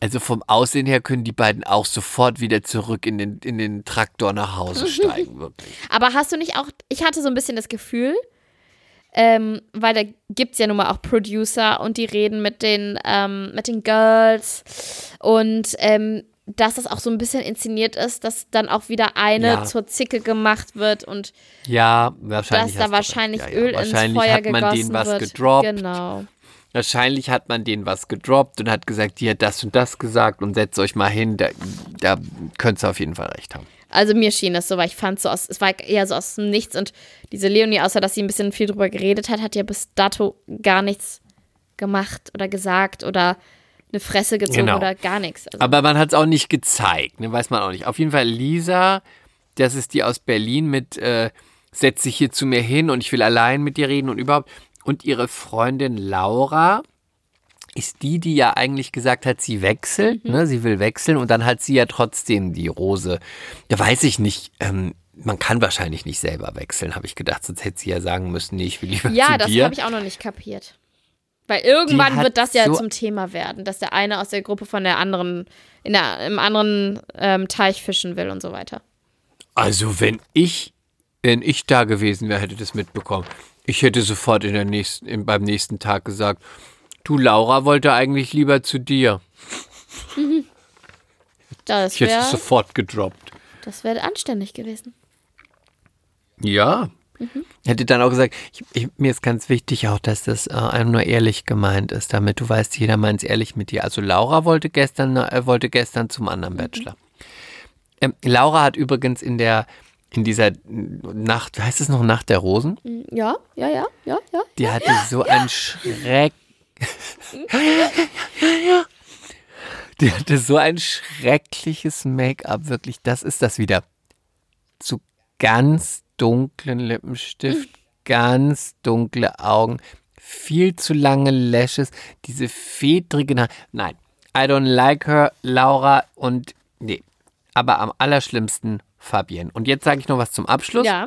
Also vom Aussehen her können die beiden auch sofort wieder zurück in den, in den Traktor nach Hause [LAUGHS] steigen, wirklich. Aber hast du nicht auch, ich hatte so ein bisschen das Gefühl, ähm, weil da gibt es ja nun mal auch Producer und die reden mit den, ähm, mit den Girls und ähm, dass das auch so ein bisschen inszeniert ist, dass dann auch wieder eine Ja. zur Zicke gemacht wird und Ja, wahrscheinlich. dass da wahrscheinlich recht. Ja, ja. Öl ins wahrscheinlich Feuer hat man gegossen denen was wird. gedroppt. Genau. Wahrscheinlich hat man denen was gedroppt und hat gesagt, die hat das und das gesagt und setzt euch mal hin. Da, da könnt ihr auf jeden Fall recht haben. Also mir schien es so, weil ich fand so aus, es war eher so aus dem Nichts und diese Leonie, außer dass sie ein bisschen viel drüber geredet hat, hat ja bis dato gar nichts gemacht oder gesagt oder eine Fresse gezogen Genau. oder gar nichts. Also, Aber man hat es auch nicht gezeigt, ne? weiß man auch nicht. Auf jeden Fall Lisa, das ist die aus Berlin mit, äh, setz dich hier zu mir hin und ich will allein mit dir reden und überhaupt. Und ihre Freundin Laura ist die, die ja eigentlich gesagt hat, sie wechselt, ne? sie will wechseln und dann hat sie ja trotzdem die Rose. Da weiß ich nicht, ähm, man kann wahrscheinlich nicht selber wechseln, habe ich gedacht, sonst hätte sie ja sagen müssen, nee, ich will lieber ja, zu das dir. habe ich auch noch nicht kapiert. Weil irgendwann wird das ja so- zum Thema werden, dass der eine aus der Gruppe von der anderen, in der, im anderen ähm, Teich fischen will und so weiter. Also wenn ich, wenn ich da gewesen wäre, hätte das mitbekommen. Ich hätte sofort in der nächsten, im, beim nächsten Tag gesagt, du Laura wollte eigentlich lieber zu dir. [LAUGHS] Das Ich hätte es wäre sofort gedroppt. das wär anständig gewesen. Ja. Hätte dann auch gesagt, ich, ich, mir ist ganz wichtig auch, dass das äh, einfach nur ehrlich gemeint ist, damit du weißt, jeder meint es ehrlich mit dir. Also Laura wollte gestern, äh, wollte gestern zum anderen Bachelor. Ähm, Laura hat übrigens in der, in dieser Nacht, heißt es noch Nacht der Rosen? Ja, ja, ja, ja, ja. Die hatte so ein Schreck. [LAUGHS] Die hatte so ein schreckliches Make-up, wirklich. Das ist das wieder. Zu ganz dunklen Lippenstift, ganz dunkle Augen, viel zu lange Lashes, diese fedrigen Haare. Nein, I don't like her, Laura und nee. Aber am allerschlimmsten Fabienne. Und jetzt sage ich noch was zum Abschluss. Ja.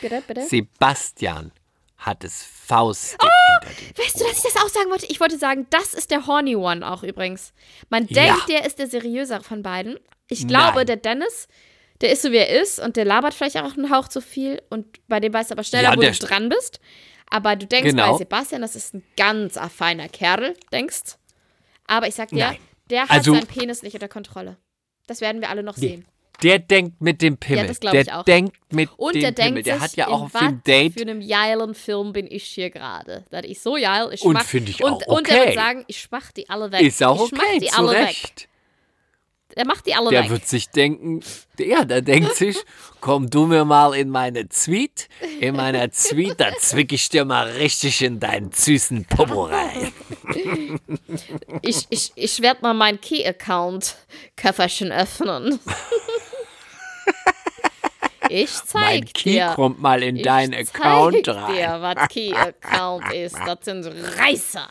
Bitte, bitte. Sebastian hat es faustdick Oh! Weißt du, dass ich das auch sagen wollte? Ich wollte sagen, das ist der Horny One auch übrigens. Man denkt, der ist der seriösere von beiden. Ich glaube, Nein. der Dennis, der ist so, wie er ist und der labert vielleicht auch einen Hauch zu viel und bei dem weißt du aber schneller, Ja, wo du dran bist. Aber du denkst Genau. bei Sebastian, das ist ein ganz feiner Kerl, denkst. Aber ich sag dir, Nein. der hat Also- seinen Penis nicht unter Kontrolle. Das werden wir alle noch sehen. Der denkt mit dem Pimmel. das glaub der ich auch. denkt mit Und dem der Pimmel. denkt Der hat ja auch auf dem Date. für einem geilen Film bin ich hier gerade. Das ist so geil. Ich Und mach- finde ich und, auch Und der okay. wird sagen, ich mach die alle weg. Ist auch ich mach okay, die zu alle weg. Recht. Der macht die alle Der weg. wird sich denken, ja, der denkt sich, komm du mir mal in meine Suite. In meiner Suite, da zwick ich dir mal richtig in deinen süßen Popo rein. Ich, ich, ich werde mal mein Key-Account-Köfferchen öffnen. ich Mein zeig Key dir. kommt mal in ich deinen Account zeig rein. dir, was Key-Account ist. Das sind Reißer.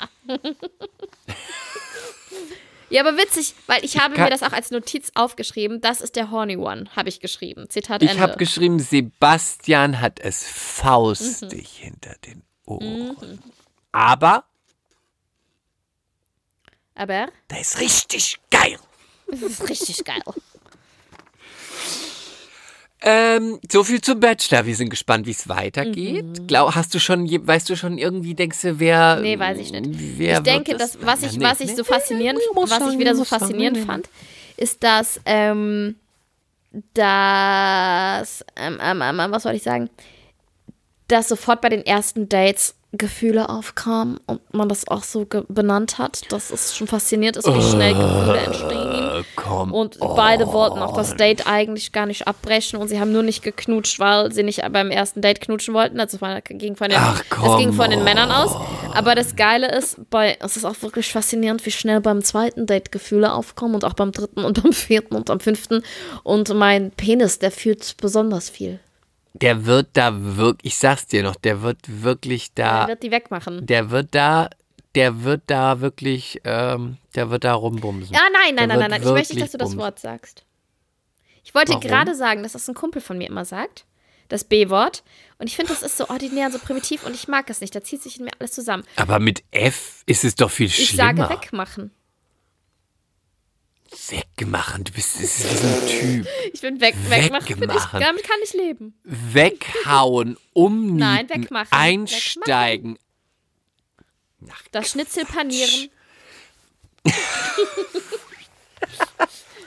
ja, aber witzig, weil ich habe kann- mir das auch als Notiz aufgeschrieben. Das ist der Horny One, habe ich geschrieben. Zitat Ich Ende. habe geschrieben, Sebastian hat es Mhm. faustig hinter den Ohren. Aber aber der ist richtig geil. es ist richtig geil. Ähm, so viel zum Bachelor. Wir sind gespannt, wie es weitergeht. Glaub, hast du schon, weißt du schon irgendwie, denkst du, wer. Nee, weiß ich nicht. Ich denke, dass, was, ich, was ich so faszinierend, was ich wieder so faszinierend fand, ist, dass, ähm, dass, ähm, ähm, ähm, was wollte ich sagen, dass sofort bei den ersten Dates Gefühle aufkamen und man das auch so benannt hat, dass es schon faszinierend ist, wie schnell Gefühle entstehen. Äh. Und beide wollten auch das Date eigentlich gar nicht abbrechen und sie haben nur nicht geknutscht, weil sie nicht beim ersten Date knutschen wollten. Also ging von den, Ach, das ging von den Männern aus. Aber das Geile ist, bei, es ist auch wirklich faszinierend, wie schnell beim zweiten Date Gefühle aufkommen und auch beim dritten und beim vierten und am fünften. Und mein Penis, der fühlt besonders viel. Der wird da wirklich, ich sag's dir noch, der wird wirklich da, wird die wegmachen. der wird da, der wird da wirklich, ähm, der wird da rumbumsen. Ja, nein, nein, Der nein, nein, nein. Ich möchte nicht, dass du das. Wort sagst. Ich wollte gerade sagen, dass das ein Kumpel von mir immer sagt. Das B-Wort. Und ich finde, das ist so ordinär, so primitiv und ich mag es nicht. Da zieht sich in mir alles zusammen. Aber mit F ist es doch viel Ich schlimmer. sage wegmachen. Wegmachen, du bist, so ein Typ. Ich bin weg, wegmachen. Find ich, damit kann ich leben. Weghauen, umnieten, Nein, wegmachen. einsteigen. Das Schnitzel panieren.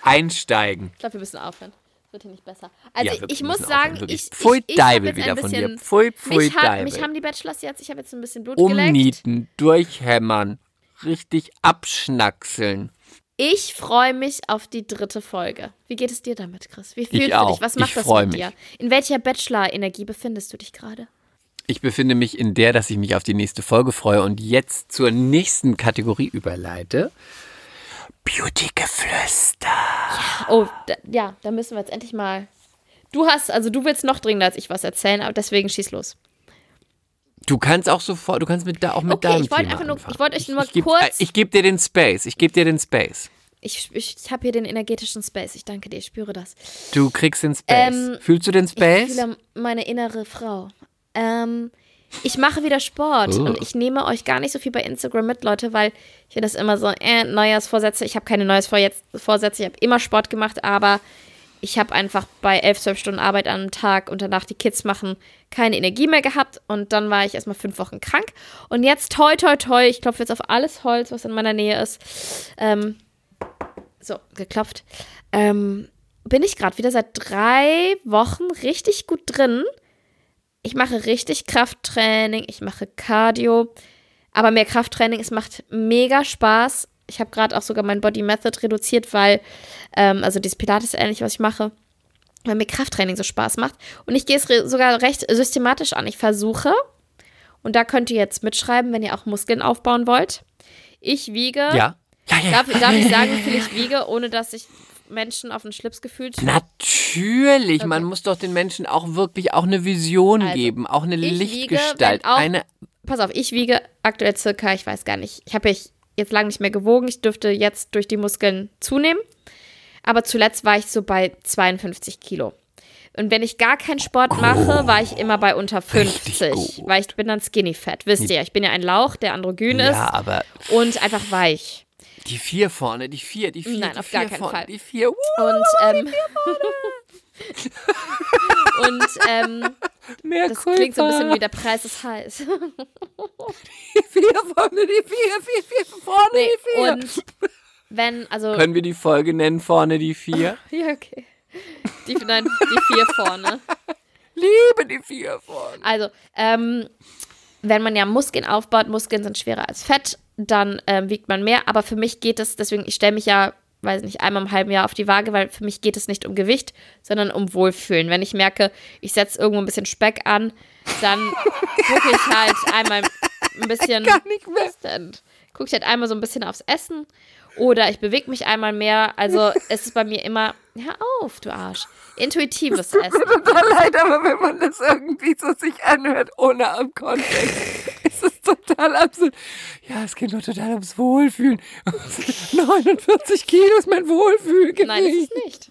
einsteigen. Ich glaube, wir müssen aufhören. Das wird hier nicht besser. Also Ja, ich, muss sagen, aufhören, ich, Pfui ich, ich hab Deibel wieder ein von bisschen, dir. Pfui, pfui mich, Deibel. mich haben die Bachelors jetzt, ich habe jetzt ein bisschen Blut geleckt. Umnieten, durchhämmern, richtig abschnackseln. Ich freue mich auf die dritte Folge. Wie geht es dir damit, Chris? Wie fühlst du auch. dich? Was macht Ich das mit mich. dir? In welcher Bachelor-Energie befindest du dich gerade? Ich befinde mich in der, dass ich mich auf die nächste Folge freue und jetzt zur nächsten Kategorie überleite. Beauty-Geflüster. Oh, da, ja, da müssen wir jetzt endlich mal. Du hast, also du willst noch dringender als ich was erzählen, aber deswegen schieß los. Du kannst auch sofort, du kannst mit da auch mit Okay, deinem ich wollte einfach nur- anfangen. ich wollte euch nur ich, geb- kurz- äh, Ich gebe dir den Space. Ich gebe dir den Space. Ich, ich, ich habe hier den energetischen Space. Ich danke dir, ich spüre das. Du kriegst den Space. Ähm, Fühlst du den Ich Space? fühle meine innere Frau. Ähm, ich mache wieder Sport Oh. und ich nehme euch gar nicht so viel bei Instagram mit, Leute, weil ich finde das immer so, äh, Neujahrsvorsätze. Ich habe keine Neujahrsvorsätze, ich habe immer Sport gemacht, aber ich habe einfach bei 11, 12 Stunden Arbeit am Tag und danach die Kids machen keine Energie mehr gehabt und dann war ich erstmal fünf Wochen krank und jetzt toi toi toi, ich klopfe jetzt auf alles Holz, was in meiner Nähe ist. Ähm, so, geklopft. Ähm, bin ich gerade wieder seit drei Wochen richtig gut drin. Ich mache richtig Krafttraining, ich mache Cardio, aber mehr Krafttraining, es macht mega Spaß. Ich habe gerade auch sogar mein Body Method reduziert, weil, ähm, also dieses Pilates ähnlich, was ich mache, weil mir Krafttraining so Spaß macht. Und ich gehe es re sogar recht systematisch an. Ich versuche, und da könnt ihr jetzt mitschreiben, wenn ihr auch Muskeln aufbauen wollt. Ich wiege, ja. Ja, ja. darf, darf [LAUGHS] ich sagen, wie viel ich wiege, ohne dass ich Menschen auf den Schlips gefühlt Natürlich, man Okay. muss doch den Menschen auch wirklich auch eine Vision Also, geben, auch eine ich wiege, Lichtgestalt, wenn auch- eine pass auf, ich wiege aktuell circa, ich weiß gar nicht, ich habe ich jetzt lange nicht mehr gewogen, ich dürfte jetzt durch die Muskeln zunehmen, aber zuletzt war ich so bei 52 Kilo. Und wenn ich gar keinen Sport mache, war ich immer bei unter Richtig 50, gut. weil ich bin dann skinny fat, wisst ihr, ich bin ja ein Lauch, der androgyn ja, ist aber und einfach weich. die vier vorne, die vier, die vier, Nein, die auf vier gar keinen vorne, Fall. die vier. Uh, Und ähm, [LAUGHS] und ähm, mehr das klingt so ein bisschen Kulpa. wie der Preis ist heiß. [LAUGHS] die [LAUGHS] vier vorne, die vier, vier, vier vorne, Nee, die vier. und wenn, also Können wir die Folge nennen, vorne die vier? [LAUGHS] Ja, okay. Die, nein, die vier vorne. [LAUGHS] Liebe die vier vorne. Also, ähm, wenn man ja Muskeln aufbaut, Muskeln sind schwerer als Fett, dann ähm, wiegt man mehr. Aber für mich geht es, deswegen, ich stelle mich ja, weiß nicht, einmal im halben Jahr auf die Waage, weil für mich geht es nicht um Gewicht, sondern um Wohlfühlen. Wenn ich merke, ich setze irgendwo ein bisschen Speck an, dann gucke ich halt einmal ein [LAUGHS] bisschen. Gar nicht mehr. Denn? Gucke ich halt einmal so ein bisschen aufs Essen. Oder ich bewege mich einmal mehr. Also [LAUGHS] es ist bei mir immer, hör auf, du Arsch. Intuitives Essen. Total leid, aber wenn man das irgendwie so sich anhört, ohne am Kontext, [LAUGHS] ist es total absurd. Ja, es geht nur total ums Wohlfühlen. 49 Kilo ist mein Wohlfühlgewicht. Nein, ist nicht.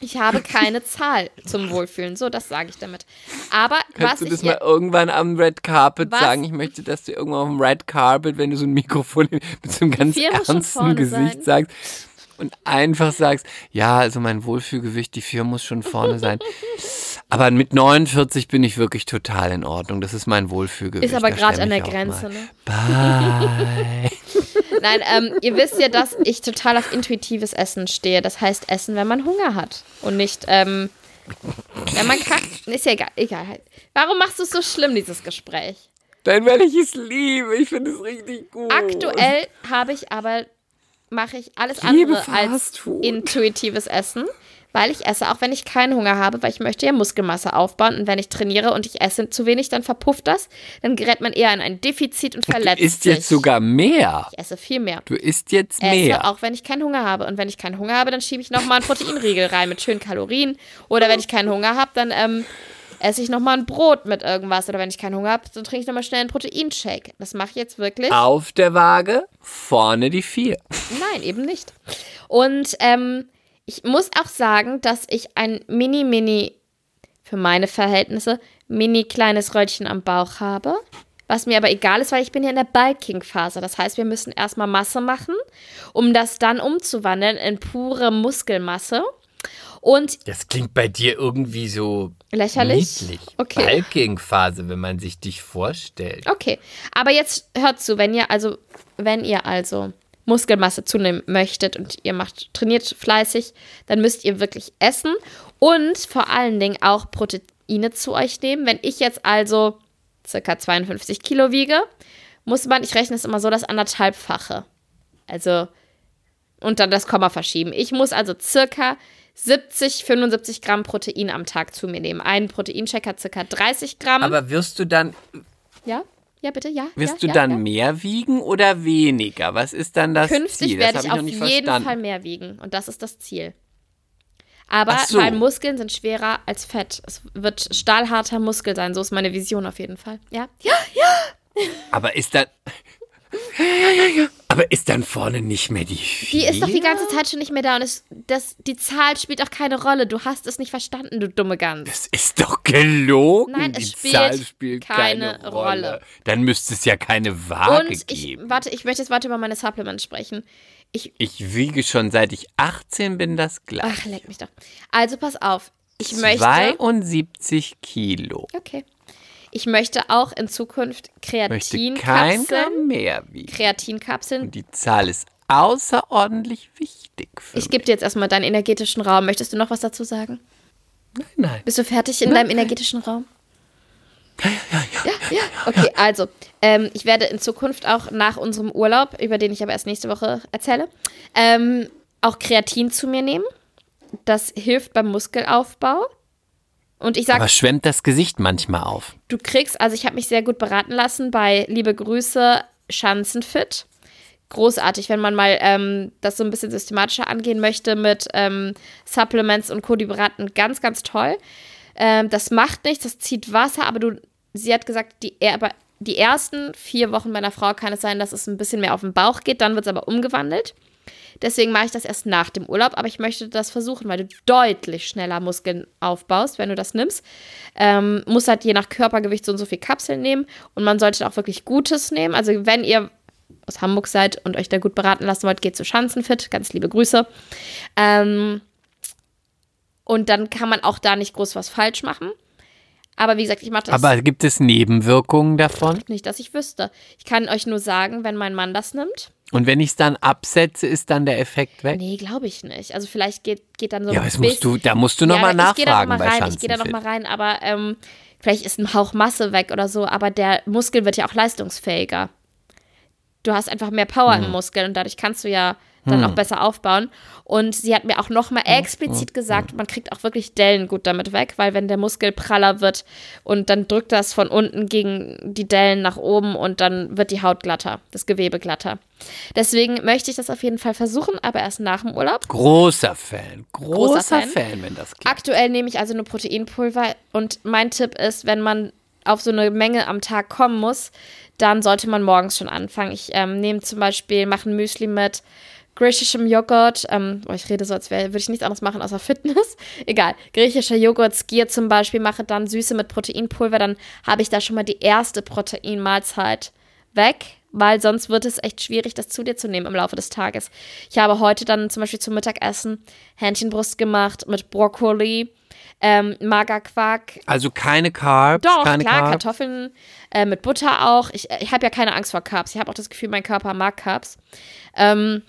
Ich habe keine Zahl zum Wohlfühlen. So, das sage ich damit. Aber Kannst was du das mal irgendwann am Red Carpet Was? sagen? Ich möchte, dass du irgendwann auf dem Red Carpet, wenn du so ein Mikrofon [LAUGHS] mit so einem ganz ernsten Gesicht sein. sagst und einfach sagst, ja, also mein Wohlfühlgewicht, die vier muss schon vorne sein. [LAUGHS] Aber mit 49 bin ich wirklich total in Ordnung. Das ist mein Wohlfühlgewicht. ist aber gerade an der Grenze, ne? Bye. [LAUGHS] Nein, ähm, ihr wisst ja, dass ich total auf intuitives Essen stehe. Das heißt, Essen, wenn man Hunger hat. Und nicht, ähm, wenn man krank. Ist ja egal. egal. Warum machst du es so schlimm, dieses Gespräch? Dann, weil ich es liebe. Ich finde es richtig gut. Aktuell habe ich aber, mache ich alles Liebe andere als intuitives Essen, weil ich esse, auch wenn ich keinen Hunger habe, weil ich möchte ja Muskelmasse aufbauen und wenn ich trainiere und ich esse zu wenig, dann verpufft das, dann gerät man eher in ein Defizit und Du verletzt isst sich. jetzt sogar mehr. Ich esse viel mehr. Du isst jetzt Esse, mehr. auch wenn ich keinen Hunger habe. Und wenn ich keinen Hunger habe, dann schiebe ich nochmal einen Proteinriegel rein mit schönen Kalorien. Oder wenn ich keinen Hunger habe, dann ähm, esse ich nochmal ein Brot mit irgendwas. Oder wenn ich keinen Hunger habe, dann trinke ich nochmal schnell einen Proteinshake. Das mache ich jetzt wirklich. Auf der Waage vorne die vier. Nein, eben nicht. Und ähm, ich muss auch sagen, dass ich ein mini, mini, für meine Verhältnisse, mini kleines Röllchen am Bauch habe. Was mir aber egal ist, weil ich bin ja in der Bulking-Phase. Das heißt, wir müssen erstmal Masse machen, um das dann umzuwandeln in pure Muskelmasse. Und Das klingt bei dir irgendwie so Lächerlich? niedlich. Okay. Balking-Phase, wenn man sich dich vorstellt. Okay, aber jetzt hört zu, wenn ihr also, wenn ihr also Muskelmasse zunehmen möchtet und ihr macht, trainiert fleißig, dann müsst ihr wirklich essen und vor allen Dingen auch Proteine zu euch nehmen. Wenn ich jetzt also circa 52 Kilo wiege, muss man, ich rechne es immer so, das anderthalbfache. Also, und dann das Komma verschieben. Ich muss also circa 70, 75 Gramm Protein am Tag zu mir nehmen. Ein Proteincheck hat circa 30 Gramm. Aber wirst du dann, ja? Ja, bitte, ja. wirst ja, du ja, dann ja. mehr wiegen oder weniger? Was ist dann das Künftig Ziel? werde das ich auf jeden verstanden. Fall mehr wiegen. Und das ist das Ziel. Aber so. weil Muskeln sind schwerer als Fett. Es wird stahlharter Muskel sein. So ist meine Vision auf jeden Fall. Ja? [LAUGHS] Ja, ja. Aber ist dann. Aber ist dann vorne nicht mehr die Die ist doch die vier? ganze Zeit schon nicht mehr da. Und es, das, die Zahl spielt auch keine Rolle. Du hast es nicht verstanden, du dumme Gans. Das ist doch gelogen. Nein, die es spielt Zahl spielt keine, keine Rolle. Rolle. Dann müsste es ja keine Waage Und ich, geben. warte, ich möchte jetzt weiter über meine Supplements sprechen. Ich, Ich wiege schon seit ich 18 bin das gleich. ach, leck mich doch. Also pass auf. Ich möchte. 72 Kilo. Okay. Ich möchte auch in Zukunft Kreatinkapseln. Mehr wiegen. Kreatinkapseln. Und die Zahl ist außerordentlich wichtig für Ich gebe dir jetzt erstmal deinen energetischen Raum. Möchtest du noch was dazu sagen? Nein. Bist du fertig in deinem energetischen Raum? Ja, ja, ja. Okay, also, ähm, ich werde in Zukunft auch nach unserem Urlaub, über den ich aber erst nächste Woche erzähle, ähm, auch Kreatin zu mir nehmen. Das hilft beim Muskelaufbau. Und ich sage, Aber schwemmt das Gesicht manchmal auf? du kriegst, also ich habe mich sehr gut beraten lassen bei Liebe Grüße Schanzenfit. Großartig, wenn man mal ähm, das so ein bisschen systematischer angehen möchte mit ähm, Supplements und Co. Die beraten ganz, ganz toll. Ähm, das macht nichts, das zieht Wasser, aber du, sie hat gesagt, die, er- aber die ersten vier Wochen meiner Frau kann es sein, dass es ein bisschen mehr auf den Bauch geht, dann wird es aber umgewandelt. Deswegen mache ich das erst nach dem Urlaub, aber ich möchte das versuchen, weil du deutlich schneller Muskeln aufbaust, wenn du das nimmst. Ähm, muss halt je nach Körpergewicht so und so viel Kapseln nehmen und man sollte auch wirklich Gutes nehmen. Also wenn ihr aus Hamburg seid und euch da gut beraten lassen wollt, geht zu Schanzenfit. Ganz liebe Grüße. Ähm, und dann kann man auch da nicht groß was falsch machen. Aber wie gesagt, ich mache das Aber gibt es Nebenwirkungen davon? nicht, dass ich wüsste. Ich kann euch nur sagen, wenn mein Mann das nimmt. Und wenn ich es dann absetze, ist dann der Effekt weg? Nee, glaube ich nicht. Also vielleicht geht, geht dann so Ja, ein das musst du, da musst du Ja, nochmal ich gehe da noch nachfragen mal bei rein. Ich gehe da noch Schanzenfit. mal rein, aber ähm, vielleicht ist ein Hauch Masse weg oder so, aber der Muskel wird ja auch leistungsfähiger. Du hast einfach mehr Power Hm. im Muskel und dadurch kannst du ja dann auch besser aufbauen. Und sie hat mir auch noch mal Hm. explizit gesagt, man kriegt auch wirklich Dellen gut damit weg, weil wenn der Muskel praller wird und dann drückt das von unten gegen die Dellen nach oben und dann wird die Haut glatter, das Gewebe glatter. Deswegen möchte ich das auf jeden Fall versuchen, aber erst nach dem Urlaub. Großer Fan. Großer, Großer Fan. Fan. wenn das klappt. Aktuell nehme ich also nur Proteinpulver und mein Tipp ist, wenn man auf so eine Menge am Tag kommen muss, dann sollte man morgens schon anfangen. Ich ähm, nehme zum Beispiel, mache ein Müsli mit griechischem Joghurt. Ähm, boah, ich rede so, als wär- würde ich nichts anderes machen außer Fitness. [LAUGHS] Egal. Griechischer Joghurt, Skier zum Beispiel, mache dann Süße mit Proteinpulver. Dann habe ich da schon mal die erste Proteinmahlzeit weg, weil sonst wird es echt schwierig, das zu dir zu nehmen im Laufe des Tages. Ich habe heute dann zum Beispiel zum Mittagessen Hähnchenbrust gemacht mit Brokkoli, ähm, Magerquark. Also keine Carbs, Doch, keine klar, Carbs. Kartoffeln äh, mit Butter auch. Ich, ich habe ja keine Angst vor Carbs. Ich habe auch das Gefühl, mein Körper mag Carbs. Ähm,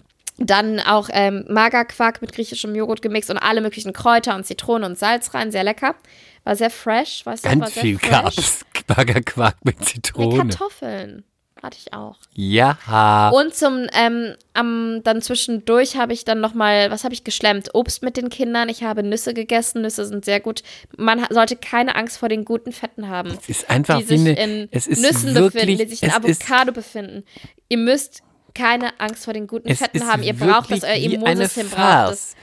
dann auch ähm, Magerquark mit griechischem Joghurt gemixt und alle möglichen Kräuter und Zitrone und Salz rein. Sehr lecker. War sehr fresh. Weißt du, war Ganz sehr viel fresh. Carbs. Baggerquark [LAUGHS] mit Zitrone. Kartoffeln. Hatte ich auch. Ja. Und zum, ähm, am, dann zwischendurch habe ich dann nochmal, was habe ich geschlemmt? Obst mit den Kindern. Ich habe Nüsse gegessen. Nüsse sind sehr gut. Man sollte keine Angst vor den guten Fetten haben. Es ist einfach die sich eine, in es ist Nüssen wirklich, befinden, die sich in Avocado befinden. Ihr müsst keine Angst vor den guten es Fetten haben. Ihr braucht das, euer Immunsystem braucht es.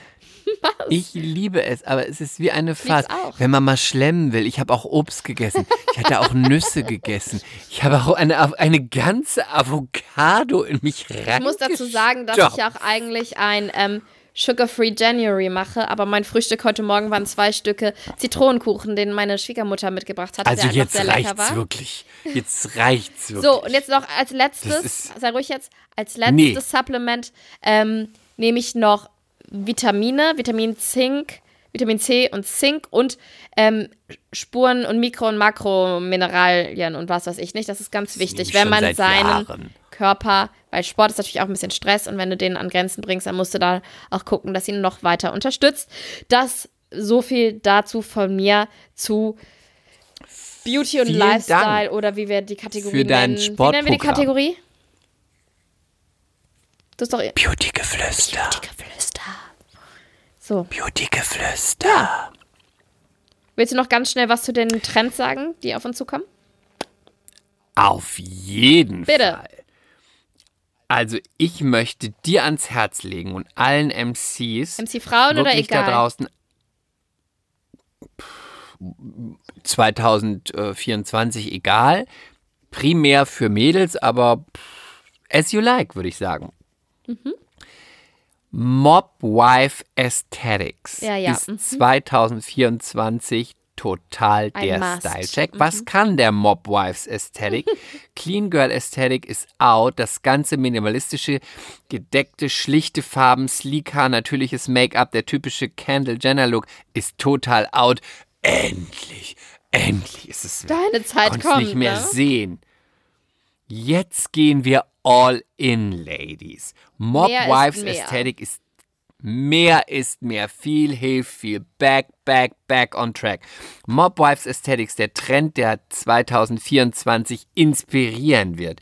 Ich liebe es, aber es ist wie eine Farce. Wenn man mal schlemmen will. Ich habe auch Obst gegessen. Ich hatte auch Nüsse gegessen. Ich habe auch eine, eine ganze Avocado in mich rein. Ich muss dazu sagen, dass ich auch eigentlich ein ähm, Sugar-Free January mache, aber mein Frühstück heute Morgen waren zwei Stücke Zitronenkuchen, den meine Schwiegermutter mitgebracht hat, Also der jetzt sehr lecker reicht's war. wirklich. Jetzt reicht's wirklich. So, und jetzt noch als letztes, sei ruhig jetzt, als letztes Nee. Supplement ähm, nehme ich noch Vitamine, Vitamin Zink, Vitamin C und Zink und ähm, Spuren und Mikro- und Makromineralien und was weiß ich nicht. Das ist ganz wichtig, wenn man seinen Jahren. Körper Weil Sport ist natürlich auch ein bisschen Stress und wenn du den an Grenzen bringst, dann musst du da auch gucken, dass ihn noch weiter unterstützt. Das so viel dazu von mir zu Beauty und Vielen Lifestyle Dank oder wie wir die Kategorie für dein nennen. Wie nennen wir die. Kategorie? Das ist doch Beauty-Geflüster. Geflüster. So, Beauty-Geflüster. willst du noch ganz schnell was zu den Trends sagen, die auf uns zukommen? Auf jeden Bitte. Fall. Also ich möchte dir ans Herz legen und allen MCs MC Frauen oder egal? da draußen 2024 egal, primär für Mädels, aber as you like, würde ich sagen. Mhm. Mob Wife Aesthetics Ja, ja, ist mhm. 2024 total Ein der Must. Style-Check. Was kann der Mob Wives Aesthetic? [LAUGHS] Clean Girl Aesthetic ist out. Das ganze minimalistische, gedeckte, schlichte Farben, sleek Haar, natürliches Make-up, der typische Kendall Jenner Look ist total out. Endlich, endlich ist es. Deine Zeit kommt, nicht mehr ne? sehen. Jetzt gehen wir all in, Ladies. Mob Mehr ist Wives mehr. Aesthetic ist mehr ist mehr. Viel hilft viel. Back, back, back on track. Mob Wives Aesthetics, der Trend, der 2024 inspirieren wird.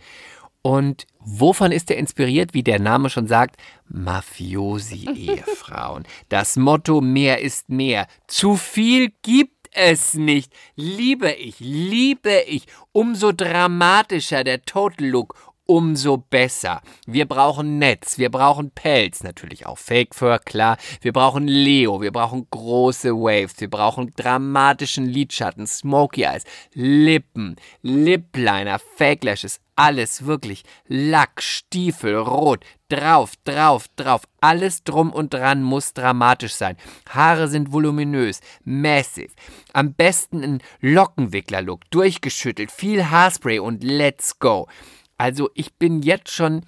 Und wovon ist er inspiriert? Wie der Name schon sagt, Mafiosi-Ehefrauen. [LAUGHS] Das Motto mehr ist mehr. Zu viel gibt es nicht. Liebe ich, liebe ich. Umso dramatischer der Total Look, umso besser. Wir brauchen Netz, wir brauchen Pelz, natürlich auch Fake Fur, klar. Wir brauchen Leo, wir brauchen große Waves, wir brauchen dramatischen Lidschatten, Smoky Eyes, Lippen, Lip Liner, Fake Lashes, alles wirklich. Lack, Stiefel, Rot, drauf, drauf, drauf. Alles drum und dran muss dramatisch sein. Haare sind voluminös, massive. Am besten ein Lockenwickler-Look, durchgeschüttelt, viel Haarspray und let's go. Also ich bin jetzt schon,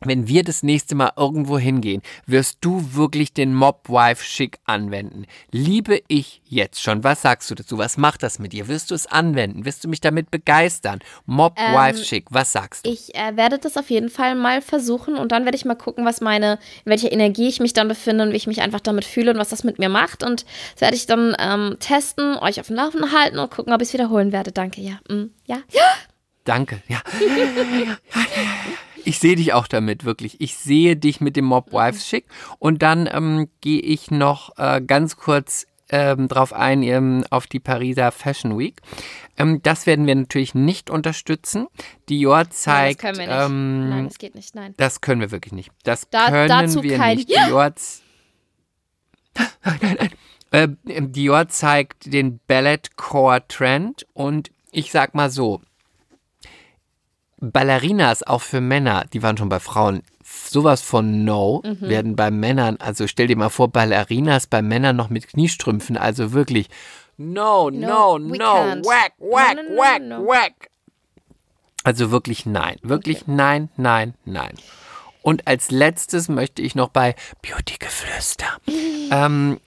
wenn wir das nächste Mal irgendwo hingehen, wirst du wirklich den Mob Wife Schick anwenden. Liebe ich jetzt schon. Was sagst du dazu? Was macht das mit dir? Wirst du es anwenden? Wirst du mich damit begeistern? Mob Wife Schick, was sagst du? Ich äh, werde das auf jeden Fall mal versuchen und dann werde ich mal gucken, was meine, in welcher Energie ich mich dann befinde und wie ich mich einfach damit fühle und was das mit mir macht. Und das werde ich dann ähm, testen, euch auf dem Laufenden halten und gucken, ob ich es wiederholen werde. Danke, ja. Mm, ja. Danke. Ja. Ich sehe dich auch damit, wirklich. Ich sehe dich mit dem Mob Wives Schick. Und dann ähm, gehe ich noch äh, ganz kurz ähm, drauf ein, ähm, auf die Pariser Fashion Week. Ähm, das werden wir natürlich nicht unterstützen. Dior Nein, das zeigt. können wir nicht. ähm, Nein, das geht nicht. Nein. das können wir wirklich nicht. Das Da- können wir kein- nicht. [LAUGHS] Ja! Dior, [LAUGHS] nein, nein. Äh, Dior zeigt den Ballet-Core-Trend und ich sag mal so, Ballerinas auch für Männer, die waren schon bei Frauen sowas von No, Mhm. werden bei Männern, also stell dir mal vor, Ballerinas bei Männern noch mit Kniestrümpfen, also wirklich No, no, No, no, whack, whack, no, no, whack, whack. Also wirklich nein, wirklich nein, nein, nein. Und als letztes möchte ich noch bei Beauty-Geflüster. [LAUGHS] ähm,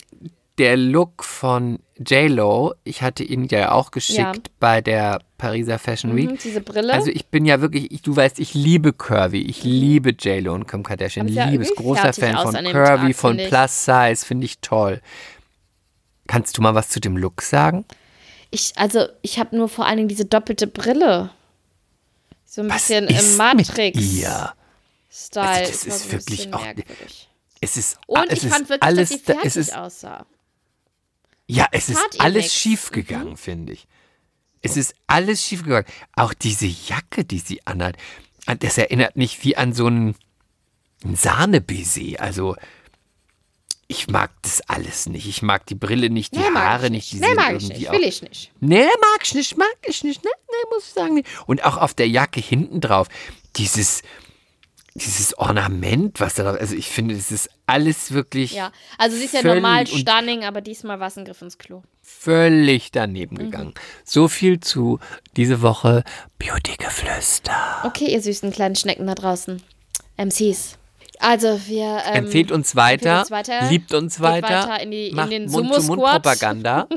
der Look von J-Lo, ich hatte ihn ja auch geschickt Ja. bei der Pariser Fashion Week. Mhm, diese Brille. Also ich bin ja wirklich, ich, du weißt, ich liebe Curvy, ich liebe J-Lo und Kim Kardashian, Aber es sah liebe es, irgendwie großer Fan von Curvy, Tag, von. Plus Size, finde ich toll. Kannst du mal was zu dem Look sagen? ich, also, ich habe nur vor allen Dingen diese doppelte Brille. So ein Was bisschen ist im Matrix-Style. Also das ist wirklich auch-. Es ist, Und es ich fand ist wirklich, alles, dass sie fertig es ist, aussah. Ja, es ist alles nix. schief gegangen, finde ich. Es ist alles schief gegangen. Auch diese Jacke, die sie anhat, an- das erinnert mich wie an so ein, ein Sahnebaiser. Also ich mag das alles nicht. Ich mag die Brille nicht, die Nee, Haare ich nicht. Die Nee, mag ich nicht. Will ich nicht. Nee, mag ich nicht, mag ich nicht. Nee, nee, muss ich sagen. Und auch auf der Jacke hinten drauf, dieses, dieses Ornament, was da drauf, also ich finde, das ist alles wirklich Ja, also sie ist ja normal stunning, aber diesmal war es ein Griff ins Klo. völlig daneben Mhm. gegangen. So viel zu diese Woche Beauty-Geflüster. Okay, ihr süßen kleinen Schnecken da draußen. MCs. Also wir ähm, Empfehlt uns weiter, empfehlt uns weiter, liebt uns weiter, weiter in die- in macht den Mund-zu-Mund Sumo-Squad. Propaganda.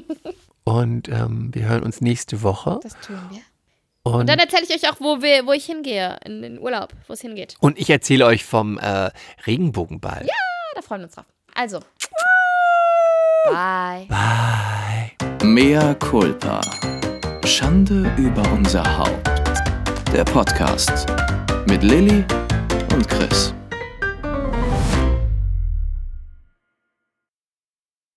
Und ähm, wir hören uns nächste Woche. Das tun wir. Und, Und, dann erzähle ich euch auch, wo, wir, wo ich hingehe, in den Urlaub, wo es hingeht. und ich erzähle euch vom äh, Regenbogenball. Ja, da freuen wir uns drauf. Also. Bye. Bye. Mea culpa. Schande über unser Haupt. Der Podcast mit Lilly und Chris.